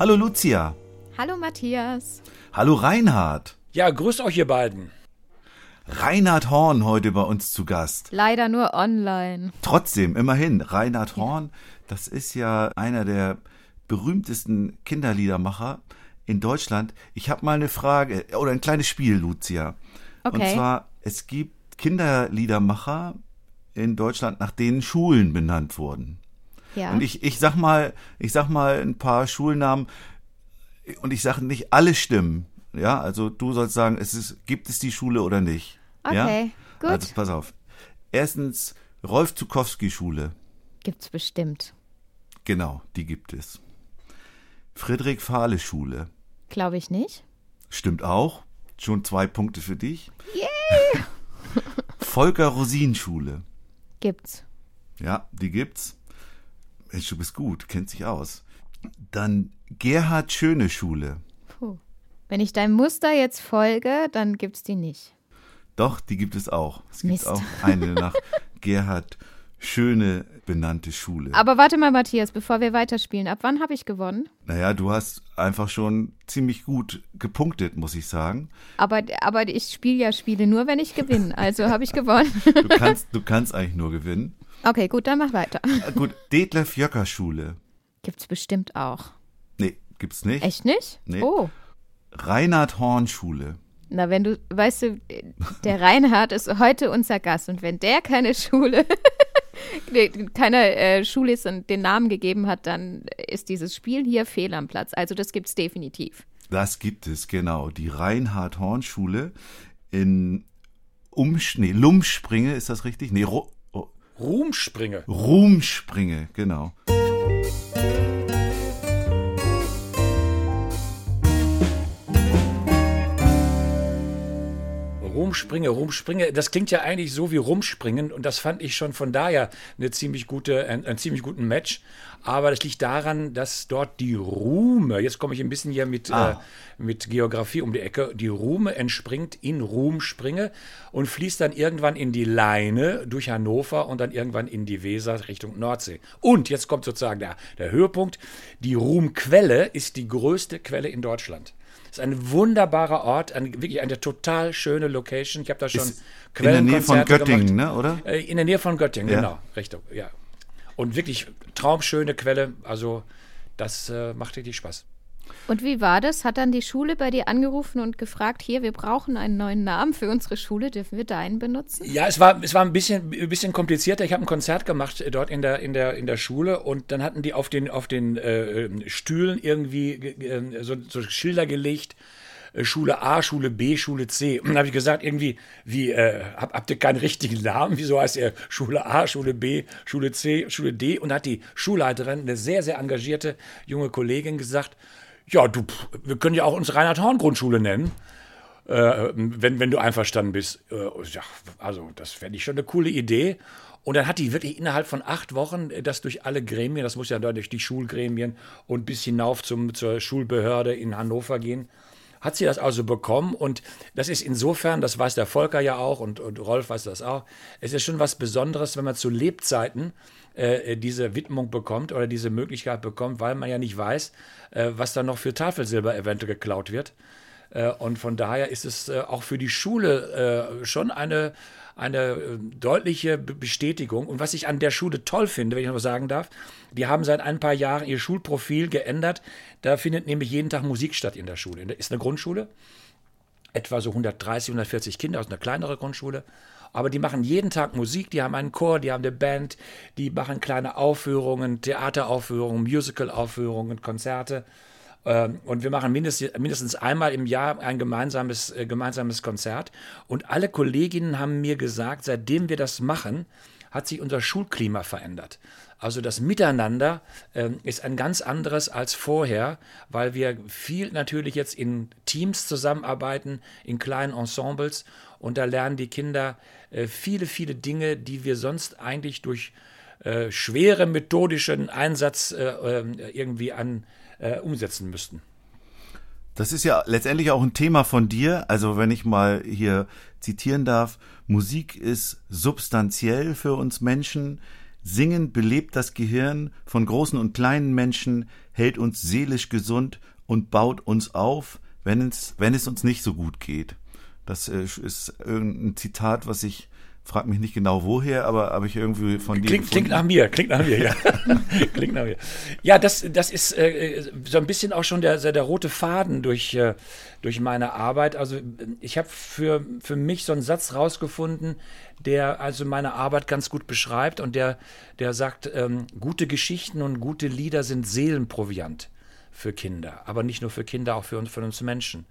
Hallo Lucia. Hallo Matthias. Hallo Reinhard. Ja, grüßt euch ihr beiden. Reinhard Horn heute bei uns zu Gast. Leider nur online. Trotzdem, immerhin, Reinhard Horn, das ist ja einer der berühmtesten Kinderliedermacher in Deutschland. Ich habe mal eine Frage oder ein kleines Spiel, Lucia. Okay. Und zwar, es gibt Kinderliedermacher in Deutschland, nach denen Schulen benannt wurden. Ja. Und ich, ich sag mal, ich sag mal ein paar Schulnamen und ich sage nicht alle stimmen. Ja, also du sollst sagen, es ist, gibt es die Schule oder nicht? ja? Okay, gut. Also pass auf. Erstens Rolf Zukowski Schule. Gibt's bestimmt. Genau, die gibt es. Friedrich Fahle Schule. Glaube ich nicht. Stimmt auch. Schon zwei Punkte für dich. Yay! Volker Rosin Schule. Gibt's. Ja, die gibt's. Mensch, du bist gut, kennt sich aus. Dann Gerhard Schöne Schule. Puh. Wenn ich deinem Muster jetzt folge, dann gibt's die nicht. Doch, die gibt es auch. Es gibt Mist. auch eine nach Gerhard Schöne benannte Schule. Aber warte mal, Matthias, bevor wir weiterspielen. Ab wann habe ich gewonnen? Naja, du hast einfach schon ziemlich gut gepunktet, muss ich sagen. Aber, aber ich spiele ja Spiele nur, wenn ich gewinne. Also habe ich gewonnen. Du kannst, du kannst eigentlich nur gewinnen. Okay, gut, dann mach weiter. Äh, Gut, Detlef Jöcker Schule. Gibt's bestimmt auch. Nee, gibt's nicht. Echt nicht? Nee. Oh. Reinhard Horn Schule. Na, wenn du, weißt du, der Reinhard ist heute unser Gast und wenn der keine Schule, keine äh, Schule den Namen gegeben hat, dann ist dieses Spiel hier fehl am Platz. Also das gibt's definitiv. Das gibt es, genau. Die Reinhard Horn Schule in Umsch, nee, Lumspringe, ist das richtig? Nee, Ru oh, Ruhmspringe. Rumspringe, genau. Rumspringe, Rumspringe, das klingt ja eigentlich so wie Rumspringen und das fand ich schon von daher eine ziemlich gute, ein, ein ziemlich guten Match. Aber das liegt daran, dass dort die Ruhme, jetzt komme ich ein bisschen hier mit, Ah. äh, mit Geografie um die Ecke, die Ruhme entspringt in Rumspringe und fließt dann irgendwann in die Leine durch Hannover und dann irgendwann in die Weser Richtung Nordsee. Und jetzt kommt sozusagen der, der Höhepunkt, die Ruhmquelle ist die größte Quelle in Deutschland. Ist ein wunderbarer Ort, ein, wirklich eine total schöne Location. Ich habe da schon Ist in der Nähe von Göttingen, gemacht. ne, oder? Äh, In der Nähe von Göttingen, Ja. genau, Richtung, ja. Und wirklich traumschöne Quelle, also das äh, macht richtig Spaß. Und wie war das? Hat dann die Schule bei dir angerufen und gefragt, hier, wir brauchen einen neuen Namen für unsere Schule, dürfen wir deinen benutzen? Ja, es war, es war ein bisschen, ein bisschen komplizierter. Ich habe ein Konzert gemacht äh, dort in der, in der, in der Schule und dann hatten die auf den, auf den äh, Stühlen irgendwie ge- äh, so, so Schilder gelegt. äh, Schule A, Schule B, Schule C. Und dann habe ich gesagt, irgendwie, wie, äh, hab, habt ihr keinen richtigen Namen? Wieso heißt er Schule A, Schule B, Schule C, Schule D? Und hat die Schulleiterin, eine sehr, sehr engagierte junge Kollegin, gesagt, ja, du, wir können ja auch uns Reinhard-Horn-Grundschule nennen äh, wenn, wenn du einverstanden bist. Äh, ja, also das fände ich schon eine coole Idee. Und dann hat die wirklich innerhalb von acht Wochen äh, das durch alle Gremien, das muss ja durch die Schulgremien und bis hinauf zum, zur Schulbehörde in Hannover gehen, hat sie das also bekommen. Und das ist insofern, das weiß der Volker ja auch und, und Rolf weiß das auch, es ist schon was Besonderes, wenn man zu Lebzeiten äh, diese Widmung bekommt oder diese Möglichkeit bekommt, weil man ja nicht weiß, äh, was da noch für Tafelsilber eventuell geklaut wird. Äh, Und von daher ist es auch für die Schule schon eine, eine äh, deutliche Be- Bestätigung. Und was ich an der Schule toll finde, wenn ich noch sagen darf, die haben seit ein paar Jahren ihr Schulprofil geändert. Da findet nämlich jeden Tag Musik statt in der Schule. Ist eine Grundschule, etwa so 130, 140 Kinder aus einer kleineren Grundschule. Aber die machen jeden Tag Musik, die haben einen Chor, die haben eine Band, die machen kleine Aufführungen, Theateraufführungen, Musicalaufführungen, Konzerte. Ähm, Und wir machen mindestens, einmal im Jahr ein gemeinsames, äh, gemeinsames Konzert. Und alle Kolleginnen haben mir gesagt, seitdem wir das machen, hat sich unser Schulklima verändert. Also das Miteinander ähm, ist ein ganz anderes als vorher, weil wir viel natürlich jetzt in Teams zusammenarbeiten, in kleinen Ensembles und da lernen die Kinder äh, viele, viele Dinge, die wir sonst eigentlich durch äh, schwere methodischen Einsatz äh, äh irgendwie an, äh, umsetzen müssten. Das ist ja letztendlich auch ein Thema von dir. Also wenn ich mal hier zitieren darf, Musik ist substanziell für uns Menschen. Singen belebt das Gehirn von großen und kleinen Menschen, hält uns seelisch gesund und baut uns auf, wenn es, wenn es uns nicht so gut geht. Das äh, ist irgendein Zitat, was ich frag mich nicht genau woher, aber habe ich irgendwie von dir. Klingt, klingt nach mir, klingt nach mir, ja. klingt nach mir. Ja, das, das ist äh, so ein bisschen auch schon der, der rote Faden durch, äh, durch meine Arbeit. Also ich habe für, für mich so einen Satz rausgefunden, der also meine Arbeit ganz gut beschreibt und der, der sagt, ähm, gute Geschichten und gute Lieder sind Seelenproviant für Kinder, aber nicht nur für Kinder, auch für uns, für uns Menschen.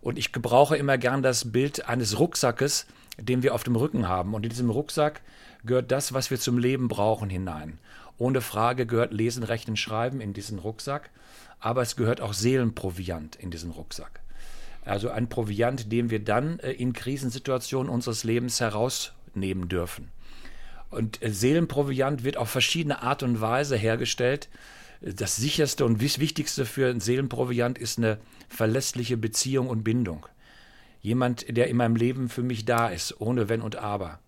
Und ich gebrauche immer gern das Bild eines Rucksackes, den wir auf dem Rücken haben. Und in diesem Rucksack gehört das, was wir zum Leben brauchen, hinein. Ohne Frage gehört Lesen, Rechnen, Schreiben in diesen Rucksack, aber es gehört auch Seelenproviant in diesen Rucksack. Also ein Proviant, den wir dann äh, in Krisensituationen unseres Lebens herausnehmen dürfen. Und äh, Seelenproviant wird auf verschiedene Art und Weise hergestellt. Das sicherste und wichtigste für einen Seelenproviant ist eine verlässliche Beziehung und Bindung. Jemand, der in meinem Leben für mich da ist, ohne Wenn und Aber,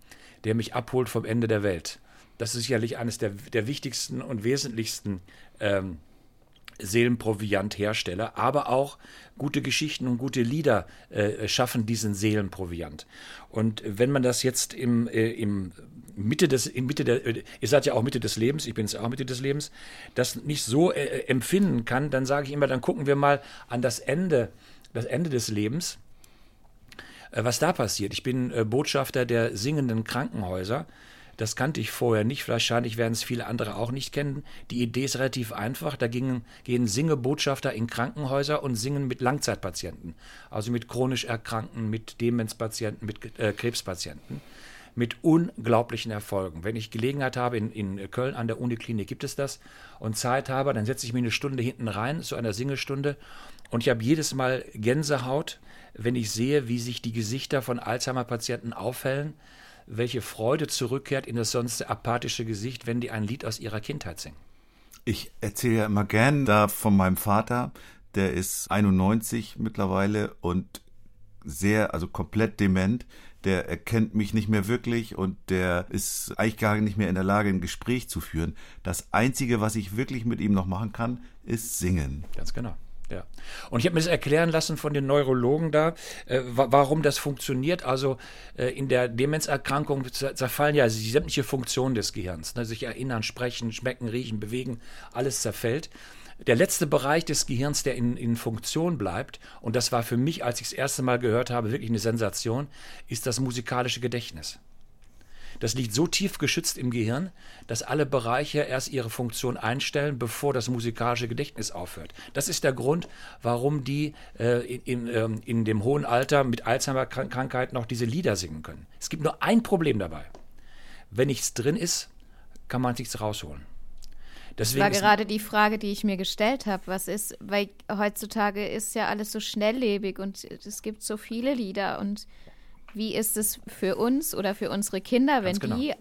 der mich abholt vom Ende der Welt. Das ist sicherlich eines der, der wichtigsten und wesentlichsten ähm, Seelenproviant-Hersteller, aber auch gute Geschichten und gute Lieder äh, schaffen diesen Seelenproviant. Und wenn man das jetzt im, äh, im Mitte des, in Mitte der, äh, ihr seid ja auch Mitte des Lebens, ich bin jetzt auch Mitte des Lebens, das nicht so äh, empfinden kann, dann sage ich immer, dann gucken wir mal an das Ende, das Ende des Lebens was da passiert. Ich bin äh, Botschafter der singenden Krankenhäuser. Das kannte ich vorher nicht. Wahrscheinlich werden es viele andere auch nicht kennen. Die Idee ist relativ einfach. Da gingen, gehen Singebotschafter in Krankenhäuser und singen mit Langzeitpatienten. Also mit chronisch Erkrankten, mit Demenzpatienten, mit äh, Krebspatienten. Mit unglaublichen Erfolgen. Wenn ich Gelegenheit habe, in, in Köln an der Uniklinik gibt es das, und Zeit habe, dann setze ich mich eine Stunde hinten rein, zu einer Singestunde. Und ich habe jedes Mal Gänsehaut, wenn ich sehe, wie sich die Gesichter von Alzheimer-Patienten aufhellen, welche Freude zurückkehrt in das sonst apathische Gesicht, wenn die ein Lied aus ihrer Kindheit singen. Ich erzähle ja immer gern da von meinem Vater, der ist 91 mittlerweile und sehr, also komplett dement. Der erkennt mich nicht mehr wirklich und der ist eigentlich gar nicht mehr in der Lage, ein Gespräch zu führen. Das Einzige, was ich wirklich mit ihm noch machen kann, ist singen. Ganz genau. Ja. Und ich habe mir das erklären lassen von den Neurologen da, äh, warum das funktioniert. Also äh, in der Demenzerkrankung zerfallen ja sämtliche Funktion des Gehirns. Ne? Sich erinnern, sprechen, schmecken, riechen, bewegen, alles zerfällt. Der letzte Bereich des Gehirns, der in, in Funktion bleibt, und das war für mich, als ich das erste Mal gehört habe, wirklich eine Sensation, ist das musikalische Gedächtnis. Das liegt so tief geschützt im Gehirn, dass alle Bereiche erst ihre Funktion einstellen, bevor das musikalische Gedächtnis aufhört. Das ist der Grund, warum die äh, in, in, ähm, in dem hohen Alter mit Alzheimer-Krankheit noch diese Lieder singen können. Es gibt nur ein Problem dabei. Wenn nichts drin ist, kann man nichts rausholen. Deswegen das war gerade die Frage, die ich mir gestellt habe. Was ist, weil heutzutage ist ja alles so schnelllebig und es gibt so viele Lieder und wie ist es für uns oder für unsere Kinder, wenn genau. die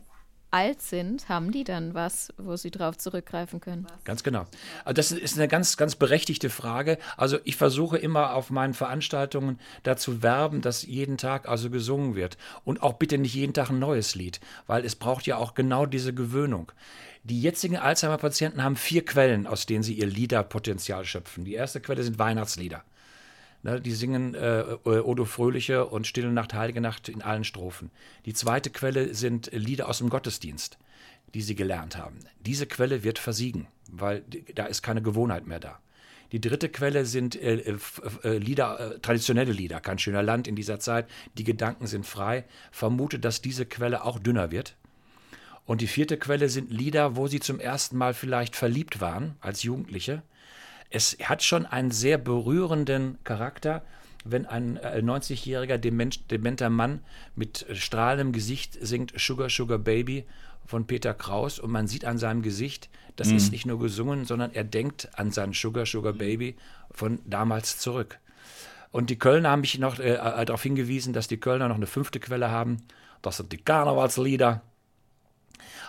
alt sind, haben die dann was, wo sie drauf zurückgreifen können? Ganz genau. Das ist eine ganz, ganz berechtigte Frage. Also ich versuche immer auf meinen Veranstaltungen dazu werben, dass jeden Tag also gesungen wird. Und auch bitte nicht jeden Tag ein neues Lied, weil es braucht ja auch genau diese Gewöhnung. Die jetzigen Alzheimer-Patienten haben vier Quellen, aus denen sie ihr Liederpotenzial schöpfen. Die erste Quelle sind Weihnachtslieder. Ne, die singen äh, äh, Odo Fröhliche und Stille Nacht, Heilige Nacht in allen Strophen. Die zweite Quelle sind Lieder aus dem Gottesdienst, die sie gelernt haben. Diese Quelle wird versiegen, weil da ist keine Gewohnheit mehr da. Die dritte Quelle sind äh, äh, äh Lieder, äh, traditionelle Lieder, kein schöner Land in dieser Zeit. Die Gedanken sind frei. Vermute, dass diese Quelle auch dünner wird. Und die vierte Quelle sind Lieder, wo sie zum ersten Mal vielleicht verliebt waren als Jugendliche es hat schon einen sehr berührenden Charakter, wenn ein 90-jähriger äh, dementer Mann mit strahlendem Gesicht singt Sugar Sugar Baby von Peter Kraus und man sieht an seinem Gesicht, das ist nicht nur gesungen, sondern er denkt an sein Sugar, Sugar Baby von damals zurück. Und die Kölner haben mich noch äh, darauf hingewiesen, dass die Kölner noch eine fünfte Quelle haben. Das sind die Karnevalslieder.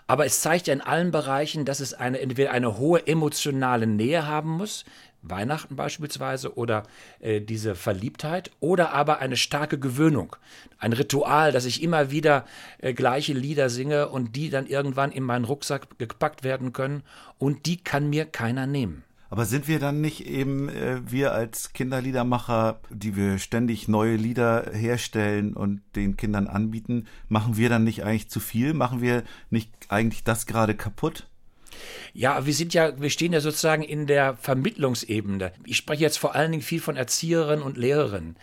Aber es zeigt ja in allen Bereichen, dass es eine, entweder eine hohe emotionale Nähe haben muss, Weihnachten beispielsweise, oder äh, diese Verliebtheit, oder aber eine starke Gewöhnung. Ein Ritual, dass ich immer wieder äh, gleiche Lieder singe und die dann irgendwann in meinen Rucksack gepackt werden können und die kann mir keiner nehmen. Aber sind wir dann nicht eben, äh, wir als Kinderliedermacher, die wir ständig neue Lieder herstellen und den Kindern anbieten, machen wir dann nicht eigentlich zu viel? Machen wir nicht eigentlich das gerade kaputt? Ja, wir sind ja, wir stehen ja sozusagen in der Vermittlungsebene. Ich spreche jetzt vor allen Dingen viel von Erzieherinnen und Lehrerinnen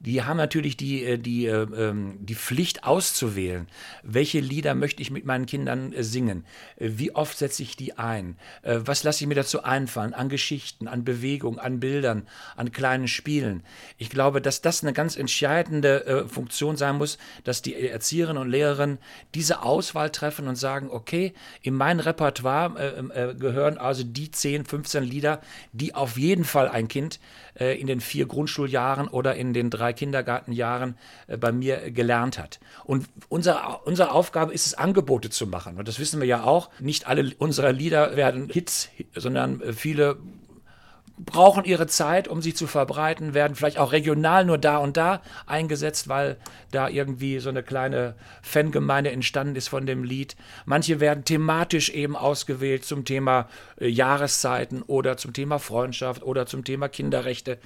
die haben natürlich die, äh, die, äh, ähm, die Pflicht auszuwählen, welche Lieder möchte ich mit meinen Kindern äh, singen, wie oft setze ich die ein, was lasse ich mir dazu einfallen, an Geschichten, an Bewegung, an Bildern, an kleinen Spielen. Ich glaube, dass das eine ganz entscheidende Funktion sein muss, dass die Erzieherinnen und Lehrerinnen diese Auswahl treffen und sagen, okay, in mein Repertoire gehören also die 10, 15 Lieder, die auf jeden Fall ein Kind in den vier Grundschuljahren oder in den drei Kindergartenjahren äh, bei mir gelernt hat. Und unser, unsere Aufgabe ist es, Angebote zu machen. Und das wissen wir ja auch. Nicht alle unserer Lieder werden Hits, sondern äh, viele brauchen ihre Zeit, um sie zu verbreiten, werden vielleicht auch regional nur da und da eingesetzt, weil da irgendwie so eine kleine Fangemeinde entstanden ist von dem Lied. Manche werden thematisch eben ausgewählt zum Thema äh, Jahreszeiten oder zum Thema Freundschaft oder zum Thema Kinderrechte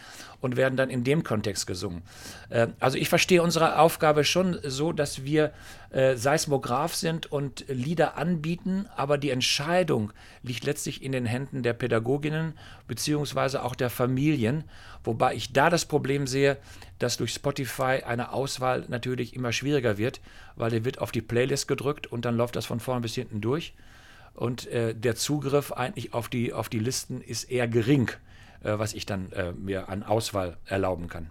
und werden dann in dem Kontext gesungen. Äh, also ich verstehe unsere Aufgabe schon so, dass wir äh, Seismograph sind und Lieder anbieten, aber die Entscheidung liegt letztlich in den Händen der Pädagoginnen beziehungsweise auch der Familien, wobei ich da das Problem sehe, dass durch Spotify eine Auswahl natürlich immer schwieriger wird, weil der wird auf die Playlist gedrückt und dann läuft das von vorn bis hinten durch und äh, der Zugriff eigentlich auf die, auf die Listen ist eher gering, was ich dann äh, mir an Auswahl erlauben kann.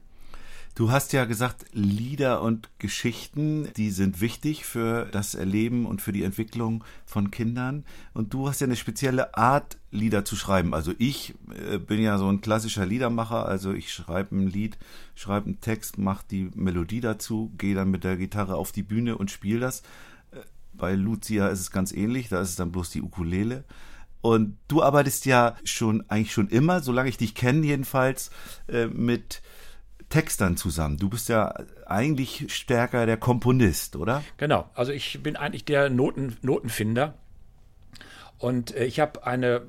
Du hast ja gesagt, Lieder und Geschichten, die sind wichtig für das Erleben und für die Entwicklung von Kindern. Und du hast ja eine spezielle Art, Lieder zu schreiben. Also ich äh, bin ja so ein klassischer Liedermacher. Also ich schreibe ein Lied, schreibe einen Text, mache die Melodie dazu, gehe dann mit der Gitarre auf die Bühne und spiele das. Äh, bei Lucia ist es ganz ähnlich, da ist es dann bloß die Ukulele. Und du arbeitest ja schon eigentlich schon immer, solange ich dich kenne jedenfalls, äh, mit Textern zusammen. Du bist ja eigentlich stärker der Komponist, oder? Genau, also ich bin eigentlich der Noten, Notenfinder und äh, ich habe eine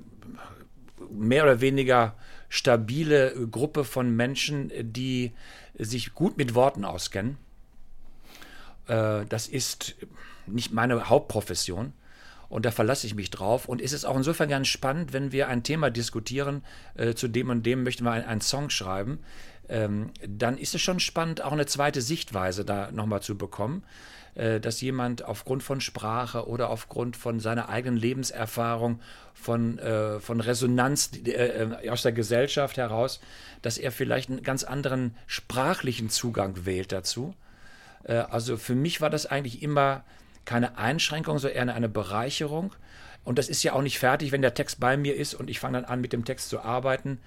mehr oder weniger stabile Gruppe von Menschen, die sich gut mit Worten auskennen. Äh, das ist nicht meine Hauptprofession und da verlasse ich mich drauf. Und ist es auch insofern ganz spannend, wenn wir ein Thema diskutieren, äh, zu dem und dem möchten wir einen Song schreiben, ähm, dann ist es schon spannend, auch eine zweite Sichtweise da nochmal zu bekommen, äh, dass jemand aufgrund von Sprache oder aufgrund von seiner eigenen Lebenserfahrung, von, äh, von Resonanz äh, äh, aus der Gesellschaft heraus, dass er vielleicht einen ganz anderen sprachlichen Zugang wählt dazu. Äh, also für mich war das eigentlich immer keine Einschränkung, sondern eher eine, eine Bereicherung. Und das ist ja auch nicht fertig, wenn der Text bei mir ist und ich fange dann an, mit dem Text zu arbeiten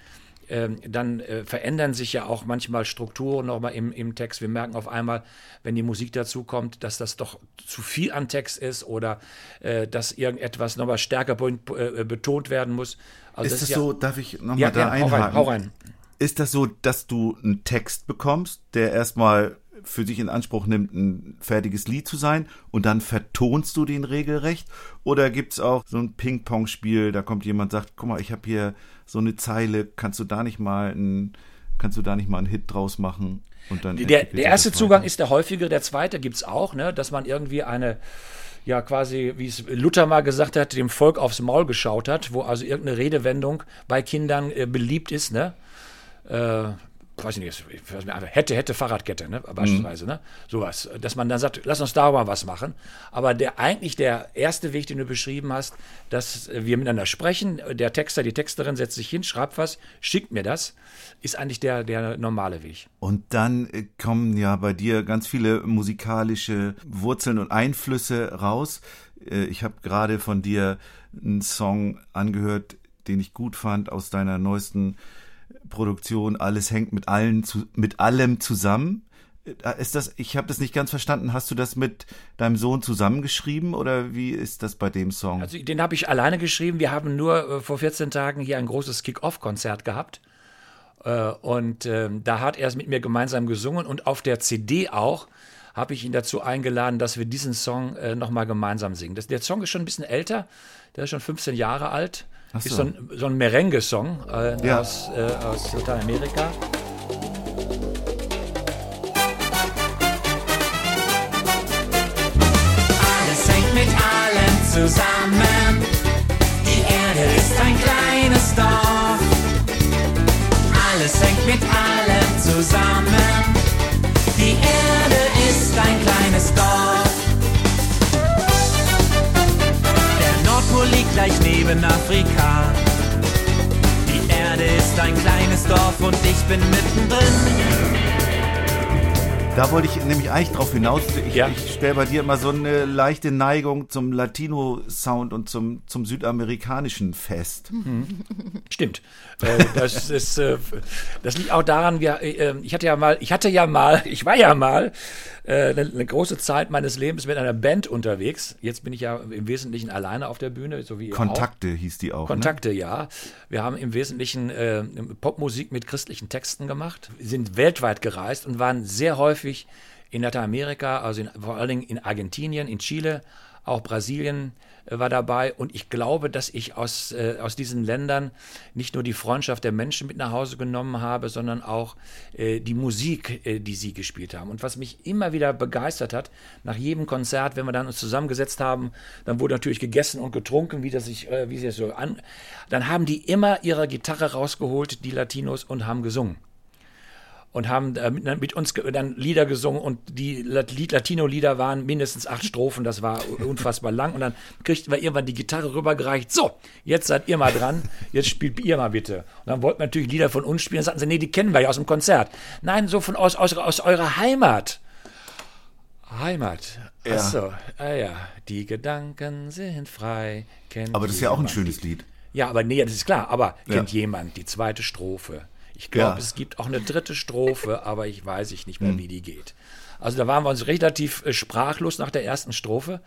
ähm, dann äh, verändern sich ja auch manchmal Strukturen nochmal im, im Text. Wir merken auf einmal, wenn die Musik dazu kommt, dass das doch zu viel an Text ist oder äh, dass irgendetwas nochmal stärker äh, betont werden muss. Also ist das, das ja, so, darf ich nochmal ja, da ja, einhaken? Hau rein, hau rein. Ist das so, dass du einen Text bekommst, der erstmal für sich in Anspruch nimmt, ein fertiges Lied zu sein und dann vertonst du den regelrecht? Oder gibt es auch so ein Ping-Pong-Spiel, da kommt jemand sagt, guck mal, ich habe hier so eine Zeile, kannst du da nicht mal ein, kannst du da nicht mal einen Hit draus machen? Und dann der, der erste Zugang ist der häufige, der zweite gibt es auch, ne, dass man irgendwie eine ja quasi, wie es Luther mal gesagt hat, dem Volk aufs Maul geschaut hat, wo also irgendeine Redewendung bei Kindern äh, beliebt ist, ne? Äh, weiß ich nicht, ich weiß nicht, hätte, hätte Fahrradkette, ne, beispielsweise, ne, sowas, dass man dann sagt, lass uns darüber was machen. Aber der eigentlich der erste Weg, den du beschrieben hast, dass wir miteinander sprechen, der Texter, die Texterin setzt sich hin, schreibt was, schickt mir das, ist eigentlich der, der normale Weg. Und dann äh, kommen ja bei dir ganz viele musikalische Wurzeln und Einflüsse raus. Äh, Ich habe gerade von dir einen Song angehört, den ich gut fand aus deiner neuesten Produktion. Alles hängt mit allen zu, mit allem zusammen. Äh, Ist das? Ich habe das nicht ganz verstanden. Hast du das mit deinem Sohn zusammengeschrieben oder wie ist das bei dem Song? Also den habe ich alleine geschrieben. Wir haben nur äh, vor 14 Tagen hier ein großes Kick-Off-Konzert gehabt. Äh, und ähm, da hat er es mit mir gemeinsam gesungen und auf der CD auch habe ich ihn dazu eingeladen, dass wir diesen Song äh, nochmal gemeinsam singen. Das, der Song ist schon ein bisschen älter, der ist schon 15 Jahre alt. So. Ist so ein, so ein Merengue-Song äh, Ja. aus, äh, aus Lateinamerika. Alles hängt mit allem zusammen. Die Erde ist ein kleines Dorf. Alles hängt mit allem zusammen. Die Erde ist ein kleines Dorf. Nordpol liegt gleich neben Afrika. Die Erde ist ein kleines Dorf und ich bin mittendrin. Da wollte ich nämlich eigentlich drauf hinaus. Ich, Ja. ich stelle bei dir immer so eine leichte Neigung zum Latino-Sound und zum, zum südamerikanischen fest. Stimmt. Äh, das ist, äh, das liegt auch daran, wir, äh, ich hatte ja mal, ich hatte ja mal, ich war ja mal äh, eine, eine große Zeit meines Lebens mit einer Band unterwegs. Jetzt bin ich ja im Wesentlichen alleine auf der Bühne, so wie. Kontakte hieß die auch. Ne? Kontakte, ja. Wir haben im Wesentlichen äh, Popmusik mit christlichen Texten gemacht, sind weltweit gereist und waren sehr häufig in Lateinamerika, also in, vor allen Dingen in Argentinien, in Chile, auch Brasilien war dabei. Und ich glaube, dass ich aus, äh, aus diesen Ländern nicht nur die Freundschaft der Menschen mit nach Hause genommen habe, sondern auch äh, die Musik, äh, die sie gespielt haben. Und was mich immer wieder begeistert hat, nach jedem Konzert, wenn wir dann uns zusammengesetzt haben, dann wurde natürlich gegessen und getrunken, wie das sich, äh, wie sie das so an, dann haben die immer ihre Gitarre rausgeholt, die Latinos, und haben gesungen und haben äh, mit, mit uns dann Lieder gesungen und die Lat- Lied- Latino-Lieder waren mindestens acht Strophen, das war unfassbar lang und dann kriegten wir irgendwann die Gitarre rübergereicht, so, jetzt seid ihr mal dran, jetzt spielt ihr mal bitte. Und dann wollten wir natürlich Lieder von uns spielen, dann sagten sie, nee, die kennen wir ja aus dem Konzert. Nein, so von aus, aus, aus eurer Heimat. Heimat. Ja. Ach so, ah ja, die Gedanken sind frei. Kennt Aber das ist ja auch ein schönes Lied. ja, aber nee, das ist klar. Aber Ja. kennt jemand die zweite Strophe? Ich glaube, Ja. es gibt auch eine dritte Strophe, aber ich weiß ich nicht mehr, Hm. wie die geht. Also da waren wir uns relativ äh, sprachlos nach der ersten Strophe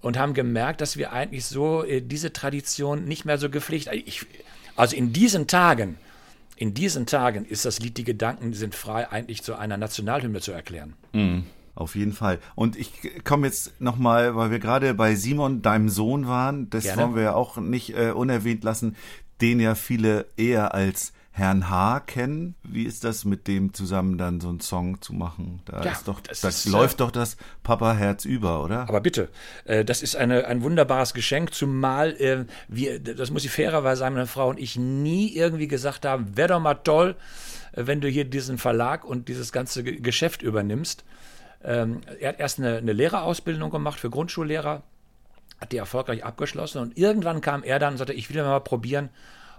und haben gemerkt, dass wir eigentlich so äh, diese Tradition nicht mehr so gepflegt. Ich, also in diesen Tagen, in diesen Tagen ist das Lied Die Gedanken sind frei eigentlich zu einer Nationalhymne zu erklären. Auf jeden Fall. Und ich komme jetzt nochmal, weil wir gerade bei Simon, deinem Sohn waren, das Gerne. wollen wir ja auch nicht äh, unerwähnt lassen, den ja viele eher als Herrn H. kennen. Wie ist das mit dem zusammen dann so einen Song zu machen? Da Ja, ist doch, das da ist, läuft doch das Papa-Herz über, oder? Aber bitte, äh, das ist eine, ein wunderbares Geschenk, zumal äh, wir, das muss ich fairerweise sagen, meine Frau und ich nie irgendwie gesagt haben, wäre doch mal toll, äh, wenn du hier diesen Verlag und dieses ganze Ge- Geschäft übernimmst. Ähm, er hat erst eine, eine Lehrerausbildung gemacht für Grundschullehrer, hat die erfolgreich abgeschlossen und irgendwann kam er dann und sagte, ich will mal probieren,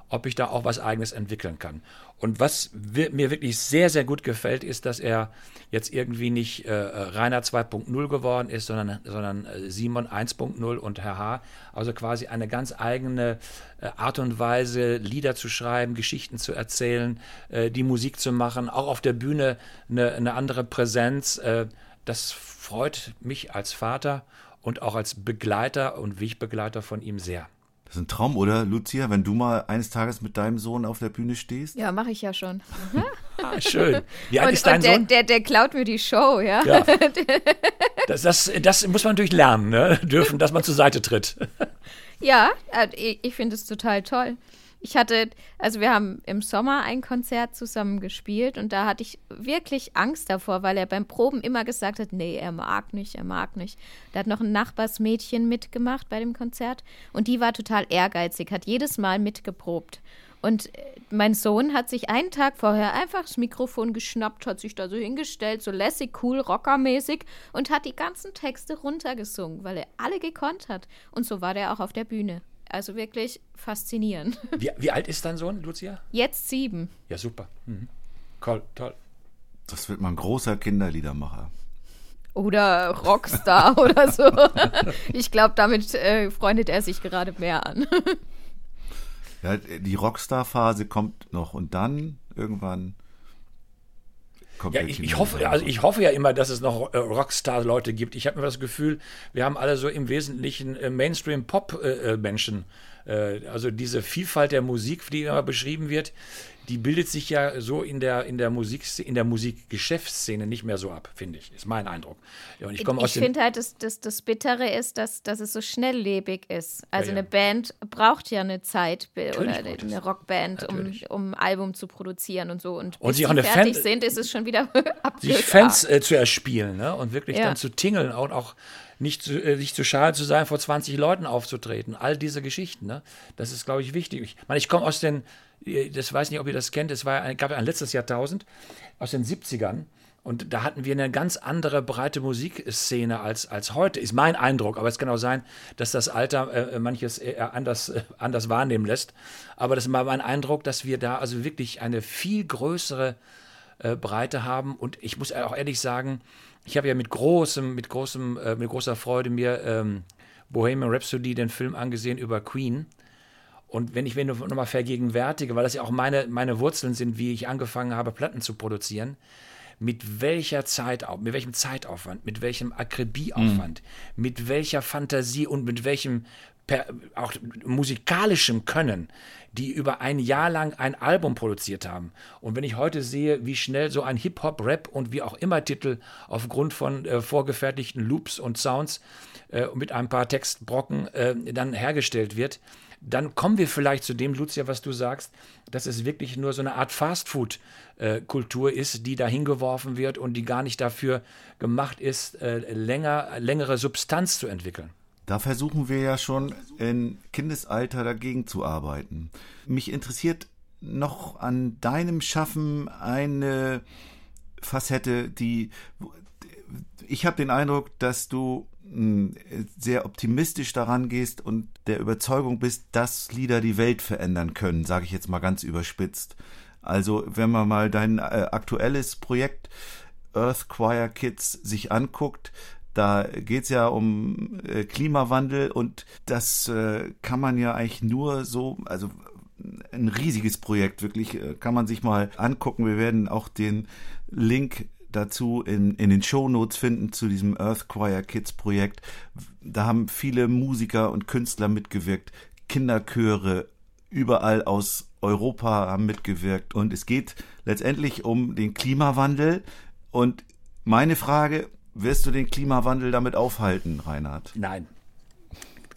ob ich da auch was Eigenes entwickeln kann. Und was mir wirklich sehr, sehr gut gefällt, ist, dass er jetzt irgendwie nicht äh, Rainer 2.0 geworden ist, sondern, sondern äh, Simon 1.0 und Herr H. Also quasi eine ganz eigene äh, Art und Weise, Lieder zu schreiben, Geschichten zu erzählen, äh, die Musik zu machen, auch auf der Bühne eine, eine andere Präsenz. Äh, das freut mich als Vater und auch als Begleiter und Wegbegleiter von ihm sehr. Das ist ein Traum, oder, Lucia, wenn du mal eines Tages mit deinem Sohn auf der Bühne stehst? Ja, mache ich ja schon. Ah, schön. Wie alt Und, ist dein und der, Sohn? der, der klaut mir die Show, ja. Ja. Das, das, das muss man natürlich lernen, ne? dürfen, dass man zur Seite tritt. Ja, äh, ich, ich finde es total toll. Ich hatte, also wir haben im Sommer ein Konzert zusammen gespielt und da hatte ich wirklich Angst davor, weil er beim Proben immer gesagt hat, nee, er mag nicht, er mag nicht. Da hat noch ein Nachbarsmädchen mitgemacht bei dem Konzert und die war total ehrgeizig, hat jedes Mal mitgeprobt. Und äh, mein Sohn hat sich einen Tag vorher einfach das Mikrofon geschnappt, hat sich da so hingestellt, so lässig, cool, rockermäßig und hat die ganzen Texte runtergesungen, weil er alle gekonnt hat. Und so war der auch auf der Bühne. Also wirklich faszinierend. Wie, wie alt ist dein Sohn, Lucia? Jetzt sieben. Ja, super. Mhm. Toll, toll. Das wird mal ein großer Kinderliedermacher. Oder Rockstar oder so. Ich glaube, damit äh, freundet er sich gerade mehr an. Ja, die Rockstar-Phase kommt noch und dann irgendwann Ja, ich, ich, hoffe, also ich hoffe ja immer, dass es noch äh, Rockstar-Leute gibt. Ich habe mir das Gefühl, wir haben alle so im Wesentlichen äh, Mainstream-Pop-Menschen. Äh, also diese Vielfalt der Musik, die immer beschrieben wird, die bildet sich ja so in der, in der Musik, in der Musikgeschäftsszene nicht mehr so ab, finde ich. Ist mein Eindruck. Und ich komme aus Ich finde halt, das, das, das Bittere ist, dass, dass es so schnelllebig ist. Also Ja, ja. eine Band braucht ja eine Zeit be- oder Natürlich eine, Rockband, um, Natürlich. um ein Album zu produzieren und so. Und, Und bis sie auch eine fertig Fan- sind, ist es schon wieder sich. Fans äh, zu erspielen ne? und wirklich Ja. dann zu tingeln und auch nicht zu, äh, nicht zu schade zu sein, vor 20 Leuten aufzutreten. All diese Geschichten, ne? das ist, glaube ich, wichtig. Ich meine, ich komme aus den, das weiß nicht, ob ihr das kennt, es war, gab ein letztes Jahrtausend, aus den 70ern. Und da hatten wir eine ganz andere breite Musikszene als, als heute, ist mein Eindruck. Aber es kann auch sein, dass das Alter äh, manches anders, äh, anders wahrnehmen lässt. Aber das ist mal mein Eindruck, dass wir da also wirklich eine viel größere äh, Breite haben. Und ich muss auch ehrlich sagen, ich habe ja mit großem, mit großem, äh, mit großer Freude mir ähm, Bohemian Rhapsody, den Film angesehen über Queen. Und wenn ich mir noch noch mal vergegenwärtige, weil das ja auch meine, meine Wurzeln sind, wie ich angefangen habe, Platten zu produzieren, mit welcher Zeit, mit welchem Zeitaufwand, mit welchem Akribieaufwand, mit welcher Fantasie und mit welchem per, auch musikalischem Können, die über ein Jahr lang ein Album produziert haben. Und wenn ich heute sehe, wie schnell so ein Hip-Hop, Rap und wie auch immer Titel aufgrund von äh, vorgefertigten Loops und Sounds äh, mit ein paar Textbrocken äh, dann hergestellt wird, dann kommen wir vielleicht zu dem, Lucia, was du sagst, dass es wirklich nur so eine Art Fastfood-Kultur ist, die da hingeworfen wird und die gar nicht dafür gemacht ist, äh, länger, längere Substanz zu entwickeln. Da versuchen wir ja schon in Kindesalter dagegen zu arbeiten. Mich interessiert noch an deinem Schaffen eine Facette, die ich habe den Eindruck, dass du mh, sehr optimistisch daran gehst und der Überzeugung bist, dass Lieder die Welt verändern können, sage ich jetzt mal ganz überspitzt. Also wenn man mal dein äh, aktuelles Projekt Earth Choir Kids sich anguckt, da geht's ja um äh, Klimawandel und das äh, kann man ja eigentlich nur so, also ein riesiges Projekt, wirklich, äh, kann man sich mal angucken. Wir werden auch den Link dazu in, in den Shownotes finden zu diesem Earth Choir Kids Projekt. Da haben viele Musiker und Künstler mitgewirkt, Kinderchöre überall aus Europa haben mitgewirkt und es geht letztendlich um den Klimawandel und meine Frage, wirst du den Klimawandel damit aufhalten, Reinhard? Nein.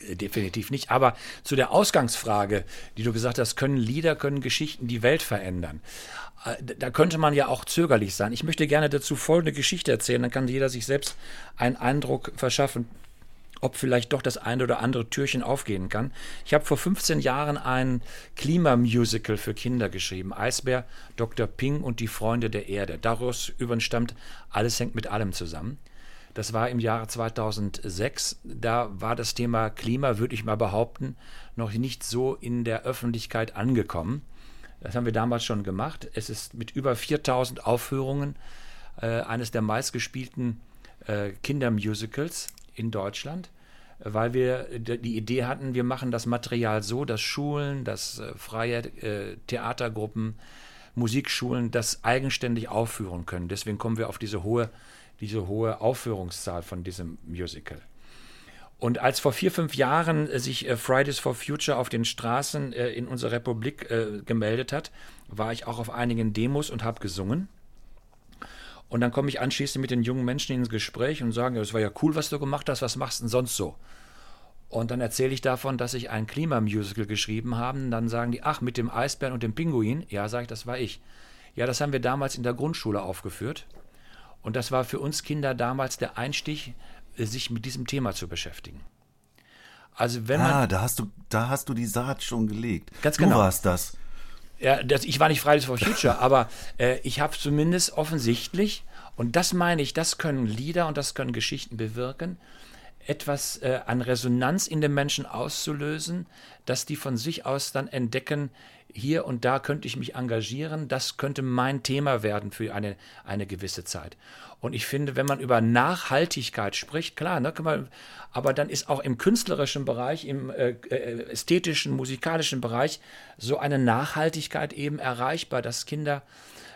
Äh, Definitiv nicht. Aber zu der Ausgangsfrage, die du gesagt hast, können Lieder, können Geschichten die Welt verändern? Äh, Da könnte man ja auch zögerlich sein. Ich möchte gerne dazu folgende Geschichte erzählen, dann kann jeder sich selbst einen Eindruck verschaffen, ob vielleicht doch das eine oder andere Türchen aufgehen kann. Ich habe vor 15 Jahren ein Klimamusical für Kinder geschrieben. Eisbär, Dr. Ping und die Freunde der Erde. Daraus übrigens stammt Alles hängt mit allem zusammen. Das war im Jahre 2006. Da war das Thema Klima, würde ich mal behaupten, noch nicht so in der Öffentlichkeit angekommen. Das haben wir damals schon gemacht. Es ist mit über 4000 Aufführungen äh, eines der meistgespielten äh, Kindermusicals in Deutschland, weil wir die Idee hatten, wir machen das Material so, dass Schulen, dass äh, freie äh, Theatergruppen, Musikschulen das eigenständig aufführen können. Deswegen kommen wir auf diese hohe, diese hohe Aufführungszahl von diesem Musical. Und als vor vier, fünf Jahren äh, sich äh, Fridays for Future auf den Straßen äh, in unserer Republik gemeldet hat, war ich auch auf einigen Demos und habe gesungen. Und dann komme ich anschließend mit den jungen Menschen ins Gespräch und sagen, ja, das war ja cool, was du gemacht hast, was machst du denn sonst so? Und dann erzähle ich davon, dass ich ein Klimamusical geschrieben habe. Dann sagen die, ach, mit dem Eisbären und dem Pinguin? Ja, sage ich, das war ich. Ja, das haben wir damals in der Grundschule aufgeführt. Und das war für uns Kinder damals der Einstieg, sich mit diesem Thema zu beschäftigen. Also wenn man Ah, da hast du, da hast du die Saat schon gelegt. Ganz du genau. warst das. Ja, das, ich war nicht Fridays for Future, aber äh, ich habe zumindest offensichtlich, und das meine ich, das können Lieder und das können Geschichten bewirken, etwas äh, an Resonanz in den Menschen auszulösen, dass die von sich aus dann entdecken, hier und da könnte ich mich engagieren, das könnte mein Thema werden für eine, eine gewisse Zeit. Und ich finde, wenn man über Nachhaltigkeit spricht, klar, ne, man, aber dann ist auch im künstlerischen Bereich, im äh, äh, ästhetischen, musikalischen Bereich so eine Nachhaltigkeit eben erreichbar, dass Kinder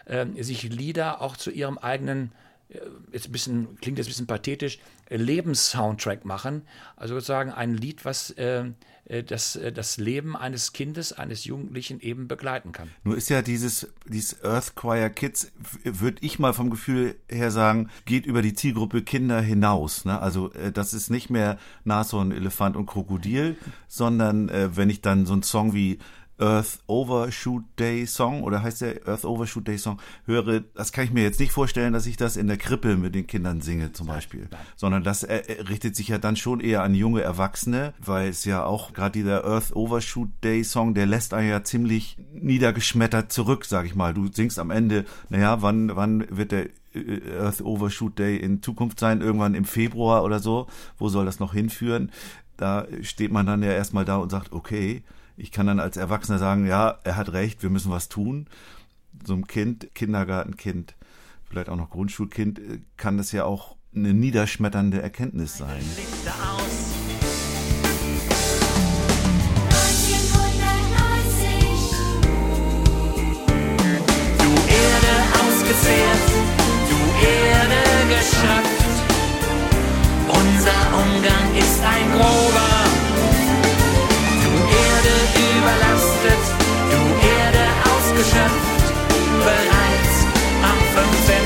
äh, sich Lieder auch zu ihrem eigenen äh, jetzt ein bisschen, klingt jetzt ein bisschen pathetisch, Lebenssoundtrack machen. Also sozusagen ein Lied, was äh, das, äh, das Leben eines Kindes, eines Jugendlichen eben begleiten kann. Nur ist ja dieses, dieses Earth Choir Kids, würde ich mal vom Gefühl her sagen, geht über die Zielgruppe Kinder hinaus. Ne? Also äh, das ist nicht mehr Nashorn, Elefant und Krokodil, sondern äh, wenn ich dann so einen Song wie Earth Overshoot Day Song oder heißt der Earth Overshoot Day Song höre, das kann ich mir jetzt nicht vorstellen, dass ich das in der Krippe mit den Kindern singe zum Beispiel, sondern das äh, richtet sich ja dann schon eher an junge Erwachsene, weil es ja auch gerade dieser Earth Overshoot Day Song, der lässt einen ja ziemlich niedergeschmettert zurück, sag ich mal. Du singst am Ende, naja, wann, wann wird der äh, Earth Overshoot Day in Zukunft sein, irgendwann im Februar oder so. Wo soll das noch hinführen? Da steht man dann ja erstmal da und sagt, okay, ich kann dann als Erwachsener sagen, ja, er hat recht, wir müssen was tun. So ein Kind, Kindergartenkind, vielleicht auch noch Grundschulkind, äh, kann das ja auch eine niederschmetternde Erkenntnis sein. Du Erde ausgezehrt, du Erde geschöpft. Unser Umgang ist ein grober überlastet, du Erde ausgeschöpft, bereits am 15.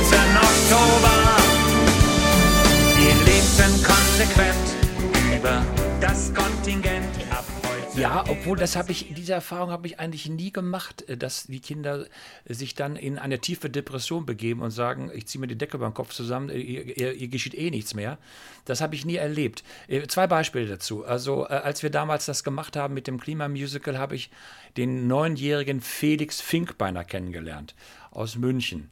Oktober. Wir lebten konsequent über das Kontingent. Ja, obwohl das habe ich, diese Erfahrung habe ich eigentlich nie gemacht, äh, dass die Kinder sich dann in eine tiefe Depression begeben und sagen, ich ziehe mir die Decke beim Kopf zusammen, äh, ihr, ihr, ihr geschieht eh nichts mehr. Das habe ich nie erlebt. Äh, zwei Beispiele dazu. Also als wir damals das gemacht haben mit dem Klimamusical, habe ich den neunjährigen Felix Finkbeiner kennengelernt aus München.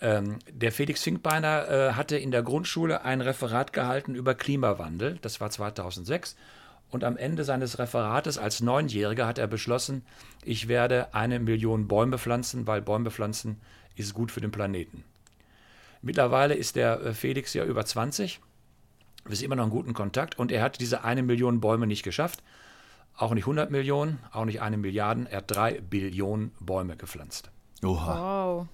Ähm, der Felix Finkbeiner äh, hatte in der Grundschule ein Referat gehalten über Klimawandel. Das war 2006. Und am Ende seines Referates als Neunjähriger hat er beschlossen, ich werde eine Million Bäume pflanzen, weil Bäume pflanzen ist gut für den Planeten. Mittlerweile ist der äh, Felix ja über 20. Wir sind immer noch in guten Kontakt und er hat diese eine Million Bäume nicht geschafft. Auch nicht 100 Millionen, auch nicht eine Milliarde. Er hat drei Billionen Bäume gepflanzt. Oha. Wow.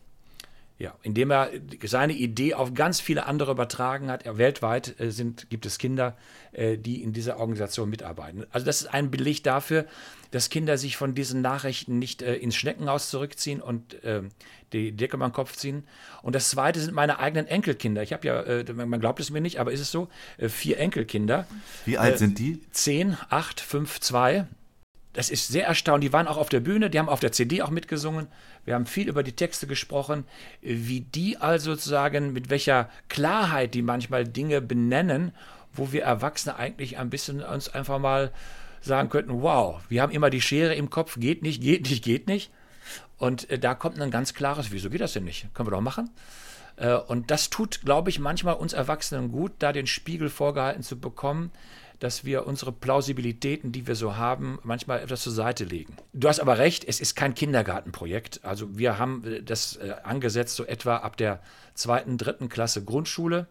Ja, indem er seine Idee auf ganz viele andere übertragen hat. Weltweit äh, sind, gibt es Kinder, äh, die in dieser Organisation mitarbeiten. Also das ist ein Beleg dafür, dass Kinder sich von diesen Nachrichten nicht äh, ins Schneckenhaus zurückziehen und äh, die Decke über den Kopf ziehen. Und das Zweite sind meine eigenen Enkelkinder. Ich habe ja, äh, man glaubt es mir nicht, aber ist es so, äh, vier Enkelkinder. Wie alt sind die? Zehn, acht, fünf, zwei das ist sehr erstaunlich. Die waren auch auf der Bühne, die haben auf der CD auch mitgesungen. Wir haben viel über die Texte gesprochen, wie die also sozusagen, mit welcher Klarheit die manchmal Dinge benennen, wo wir Erwachsene eigentlich ein bisschen uns einfach mal sagen könnten, wow, wir haben immer die Schere im Kopf, geht nicht, geht nicht, geht nicht. Und äh, da kommt ein ganz klares, wieso geht das denn nicht? Können wir doch machen. Äh, und das tut, glaube ich, manchmal uns Erwachsenen gut, da den Spiegel vorgehalten zu bekommen, dass wir unsere Plausibilitäten, die wir so haben, manchmal etwas zur Seite legen. Du hast aber recht, es ist kein Kindergartenprojekt. Also wir haben äh, das äh, angesetzt so etwa ab der zweiten, dritten Klasse Grundschule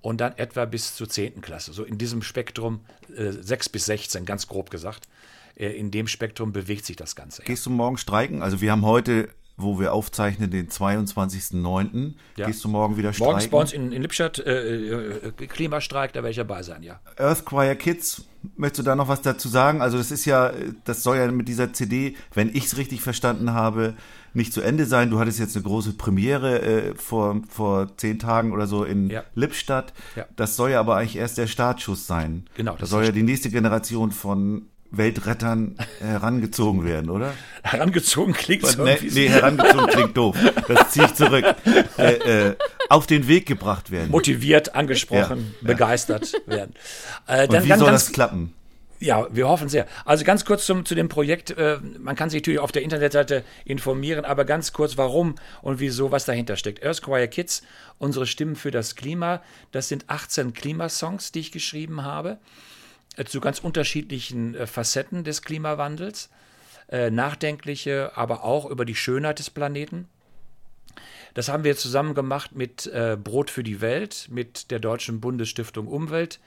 und dann etwa bis zur zehnten Klasse. So in diesem Spektrum äh, 6 bis 16, ganz grob gesagt. Äh, in dem Spektrum bewegt sich das Ganze. Gehst du morgen streiken? Also wir haben heute wo wir aufzeichnen, den 22.09. Ja. Gehst du morgen wieder streiken? Morgens bei uns in, in Lippstadt äh, äh, Klimastreik, da werde ich dabei sein, ja. Earth Choir Kids, möchtest du da noch was dazu sagen? Also das ist ja, das soll ja mit dieser CD, wenn ich es richtig verstanden habe, nicht zu Ende sein. Du hattest jetzt eine große Premiere äh, vor, vor zehn Tagen oder so in ja. Lippstadt. Ja. Das soll ja aber eigentlich erst der Startschuss sein. Genau. Das, das soll ja die nächste Generation von Weltrettern herangezogen werden, oder? Herangezogen klingt so. Nee, nee, herangezogen klingt doof. Das ziehe ich zurück. Äh, äh, auf den Weg gebracht werden. Motiviert, angesprochen, ja, begeistert ja. werden. Äh, dann, Und wie dann soll das klappen? Ja, wir hoffen sehr. Also ganz kurz zum, zu dem Projekt. Äh, man kann sich natürlich auf der Internetseite informieren, aber ganz kurz, warum und wieso, was dahinter steckt. Earth Choir Kids, unsere Stimmen für das Klima, das sind 18 Klimasongs, die ich geschrieben habe, äh, zu ganz unterschiedlichen äh, Facetten des Klimawandels. Äh, nachdenkliche, aber auch über die Schönheit des Planeten. Das haben wir zusammen gemacht mit äh, Brot für die Welt, mit der Deutschen Bundesstiftung Umwelt,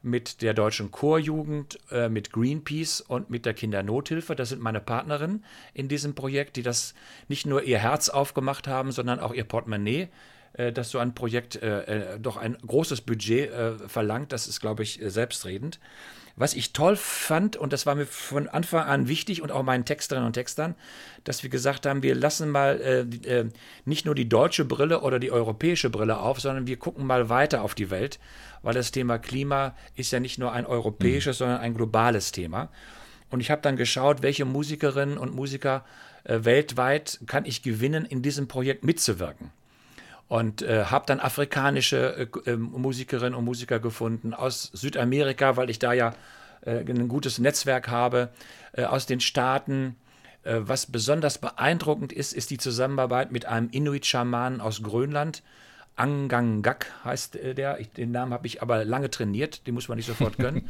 mit der Deutschen Chorjugend, mit Greenpeace und mit der Kindernothilfe. Das sind meine Partnerinnen in diesem Projekt, die das nicht nur ihr Herz aufgemacht haben, sondern auch ihr Portemonnaie, äh, das so ein Projekt äh, äh, doch ein großes Budget verlangt. Das ist, glaube ich, selbstredend. Was ich toll fand, und das war mir von Anfang an wichtig und auch meinen Texterinnen und Textern, dass wir gesagt haben, wir lassen mal äh, äh, nicht nur die deutsche Brille oder die europäische Brille auf, sondern wir gucken mal weiter auf die Welt, weil das Thema Klima ist ja nicht nur ein europäisches, mhm. sondern ein globales Thema. Und ich habe dann geschaut, welche Musikerinnen und Musiker äh, weltweit kann ich gewinnen, in diesem Projekt mitzuwirken und äh, habe dann afrikanische äh, äh, Musikerinnen und Musiker gefunden aus Südamerika, weil ich da ja äh, ein gutes Netzwerk habe, äh, aus den Staaten. Äh, was besonders beeindruckend ist, ist die Zusammenarbeit mit einem Inuit-Schamanen aus Grönland. Angangak heißt der. Ich, den Namen habe ich aber lange trainiert, den muss man nicht sofort können.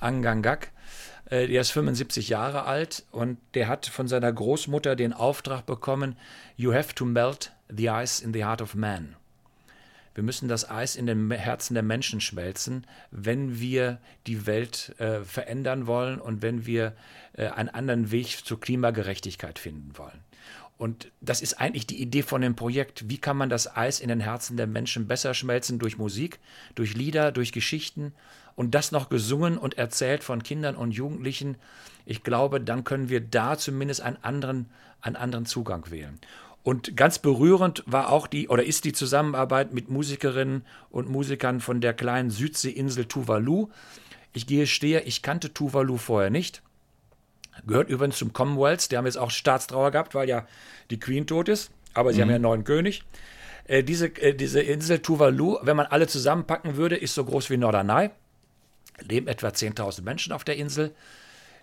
Angangak. Der ist 75 Jahre alt und der hat von seiner Großmutter den Auftrag bekommen, You have to melt the ice in the heart of man. Wir müssen das Eis in den Herzen der Menschen schmelzen, wenn wir die Welt äh, verändern wollen und wenn wir äh, einen anderen Weg zur Klimagerechtigkeit finden wollen. Und das ist eigentlich die Idee von dem Projekt. Wie kann man das Eis in den Herzen der Menschen besser schmelzen? Durch Musik, durch Lieder, durch Geschichten und das noch gesungen und erzählt von Kindern und Jugendlichen. Ich glaube, dann können wir da zumindest einen anderen, einen anderen Zugang wählen. Und ganz berührend war auch die oder ist die Zusammenarbeit mit Musikerinnen und Musikern von der kleinen Südseeinsel Tuvalu. Ich gehe stehe, ich kannte Tuvalu vorher nicht. Gehört übrigens zum Commonwealth. Die haben jetzt auch Staatstrauer gehabt, weil ja die Queen tot ist. Aber sie mhm. haben ja einen neuen König. Äh, diese, äh, diese Insel Tuvalu, wenn man alle zusammenpacken würde, ist so groß wie Norderney. Leben etwa 10.000 Menschen auf der Insel.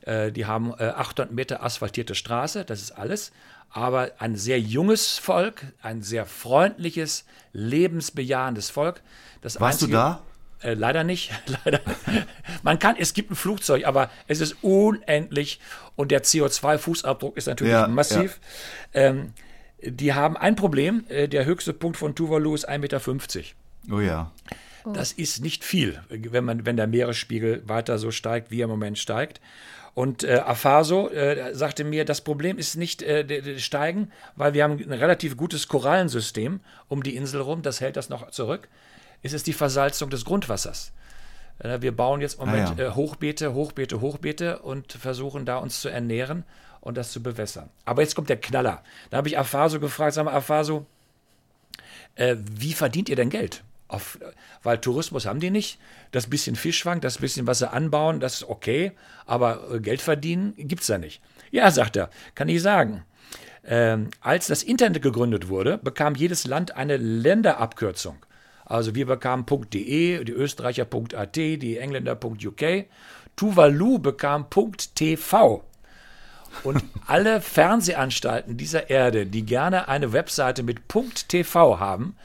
Äh, die haben 800 äh, Meter asphaltierte Straße, das ist alles aber ein sehr junges Volk, ein sehr freundliches, lebensbejahendes Volk. Das Warst einzige, du da? Äh, leider nicht. leider. Man kann, es gibt ein Flugzeug, aber es ist unendlich und der CO2-Fußabdruck ist natürlich ja, massiv. Ja. Ähm, die haben ein Problem. Äh, der höchste Punkt von Tuvalu ist 1,50 Meter. Oh ja. Das ist nicht viel, wenn, man, wenn der Meeresspiegel weiter so steigt, wie er im Moment steigt. Und äh, Afaso äh, sagte mir, das Problem ist nicht äh, Steigen, weil wir haben ein relativ gutes Korallensystem um die Insel rum, das hält das noch zurück. Es ist die Versalzung des Grundwassers. Äh, wir bauen jetzt im Moment ah, ja. Äh, Hochbeete, Hochbeete, Hochbeete und versuchen da uns zu ernähren und das zu bewässern. Aber jetzt kommt der Knaller. Da habe ich Afaso gefragt, sag mal, Afaso, äh, wie verdient ihr denn Geld? Auf, weil Tourismus haben die nicht. Das bisschen Fischfang, das bisschen, was sie anbauen, das ist okay, aber äh, Geld verdienen gibt es da nicht. Ja, sagt er, kann ich sagen. Ähm, als das Internet gegründet wurde, bekam jedes Land eine Länderabkürzung. Also wir bekamen .de, die Österreicher .at, die Engländer .uk. Tuvalu bekam .tv. Und alle Fernsehanstalten dieser Erde, die gerne eine Webseite mit .tv haben,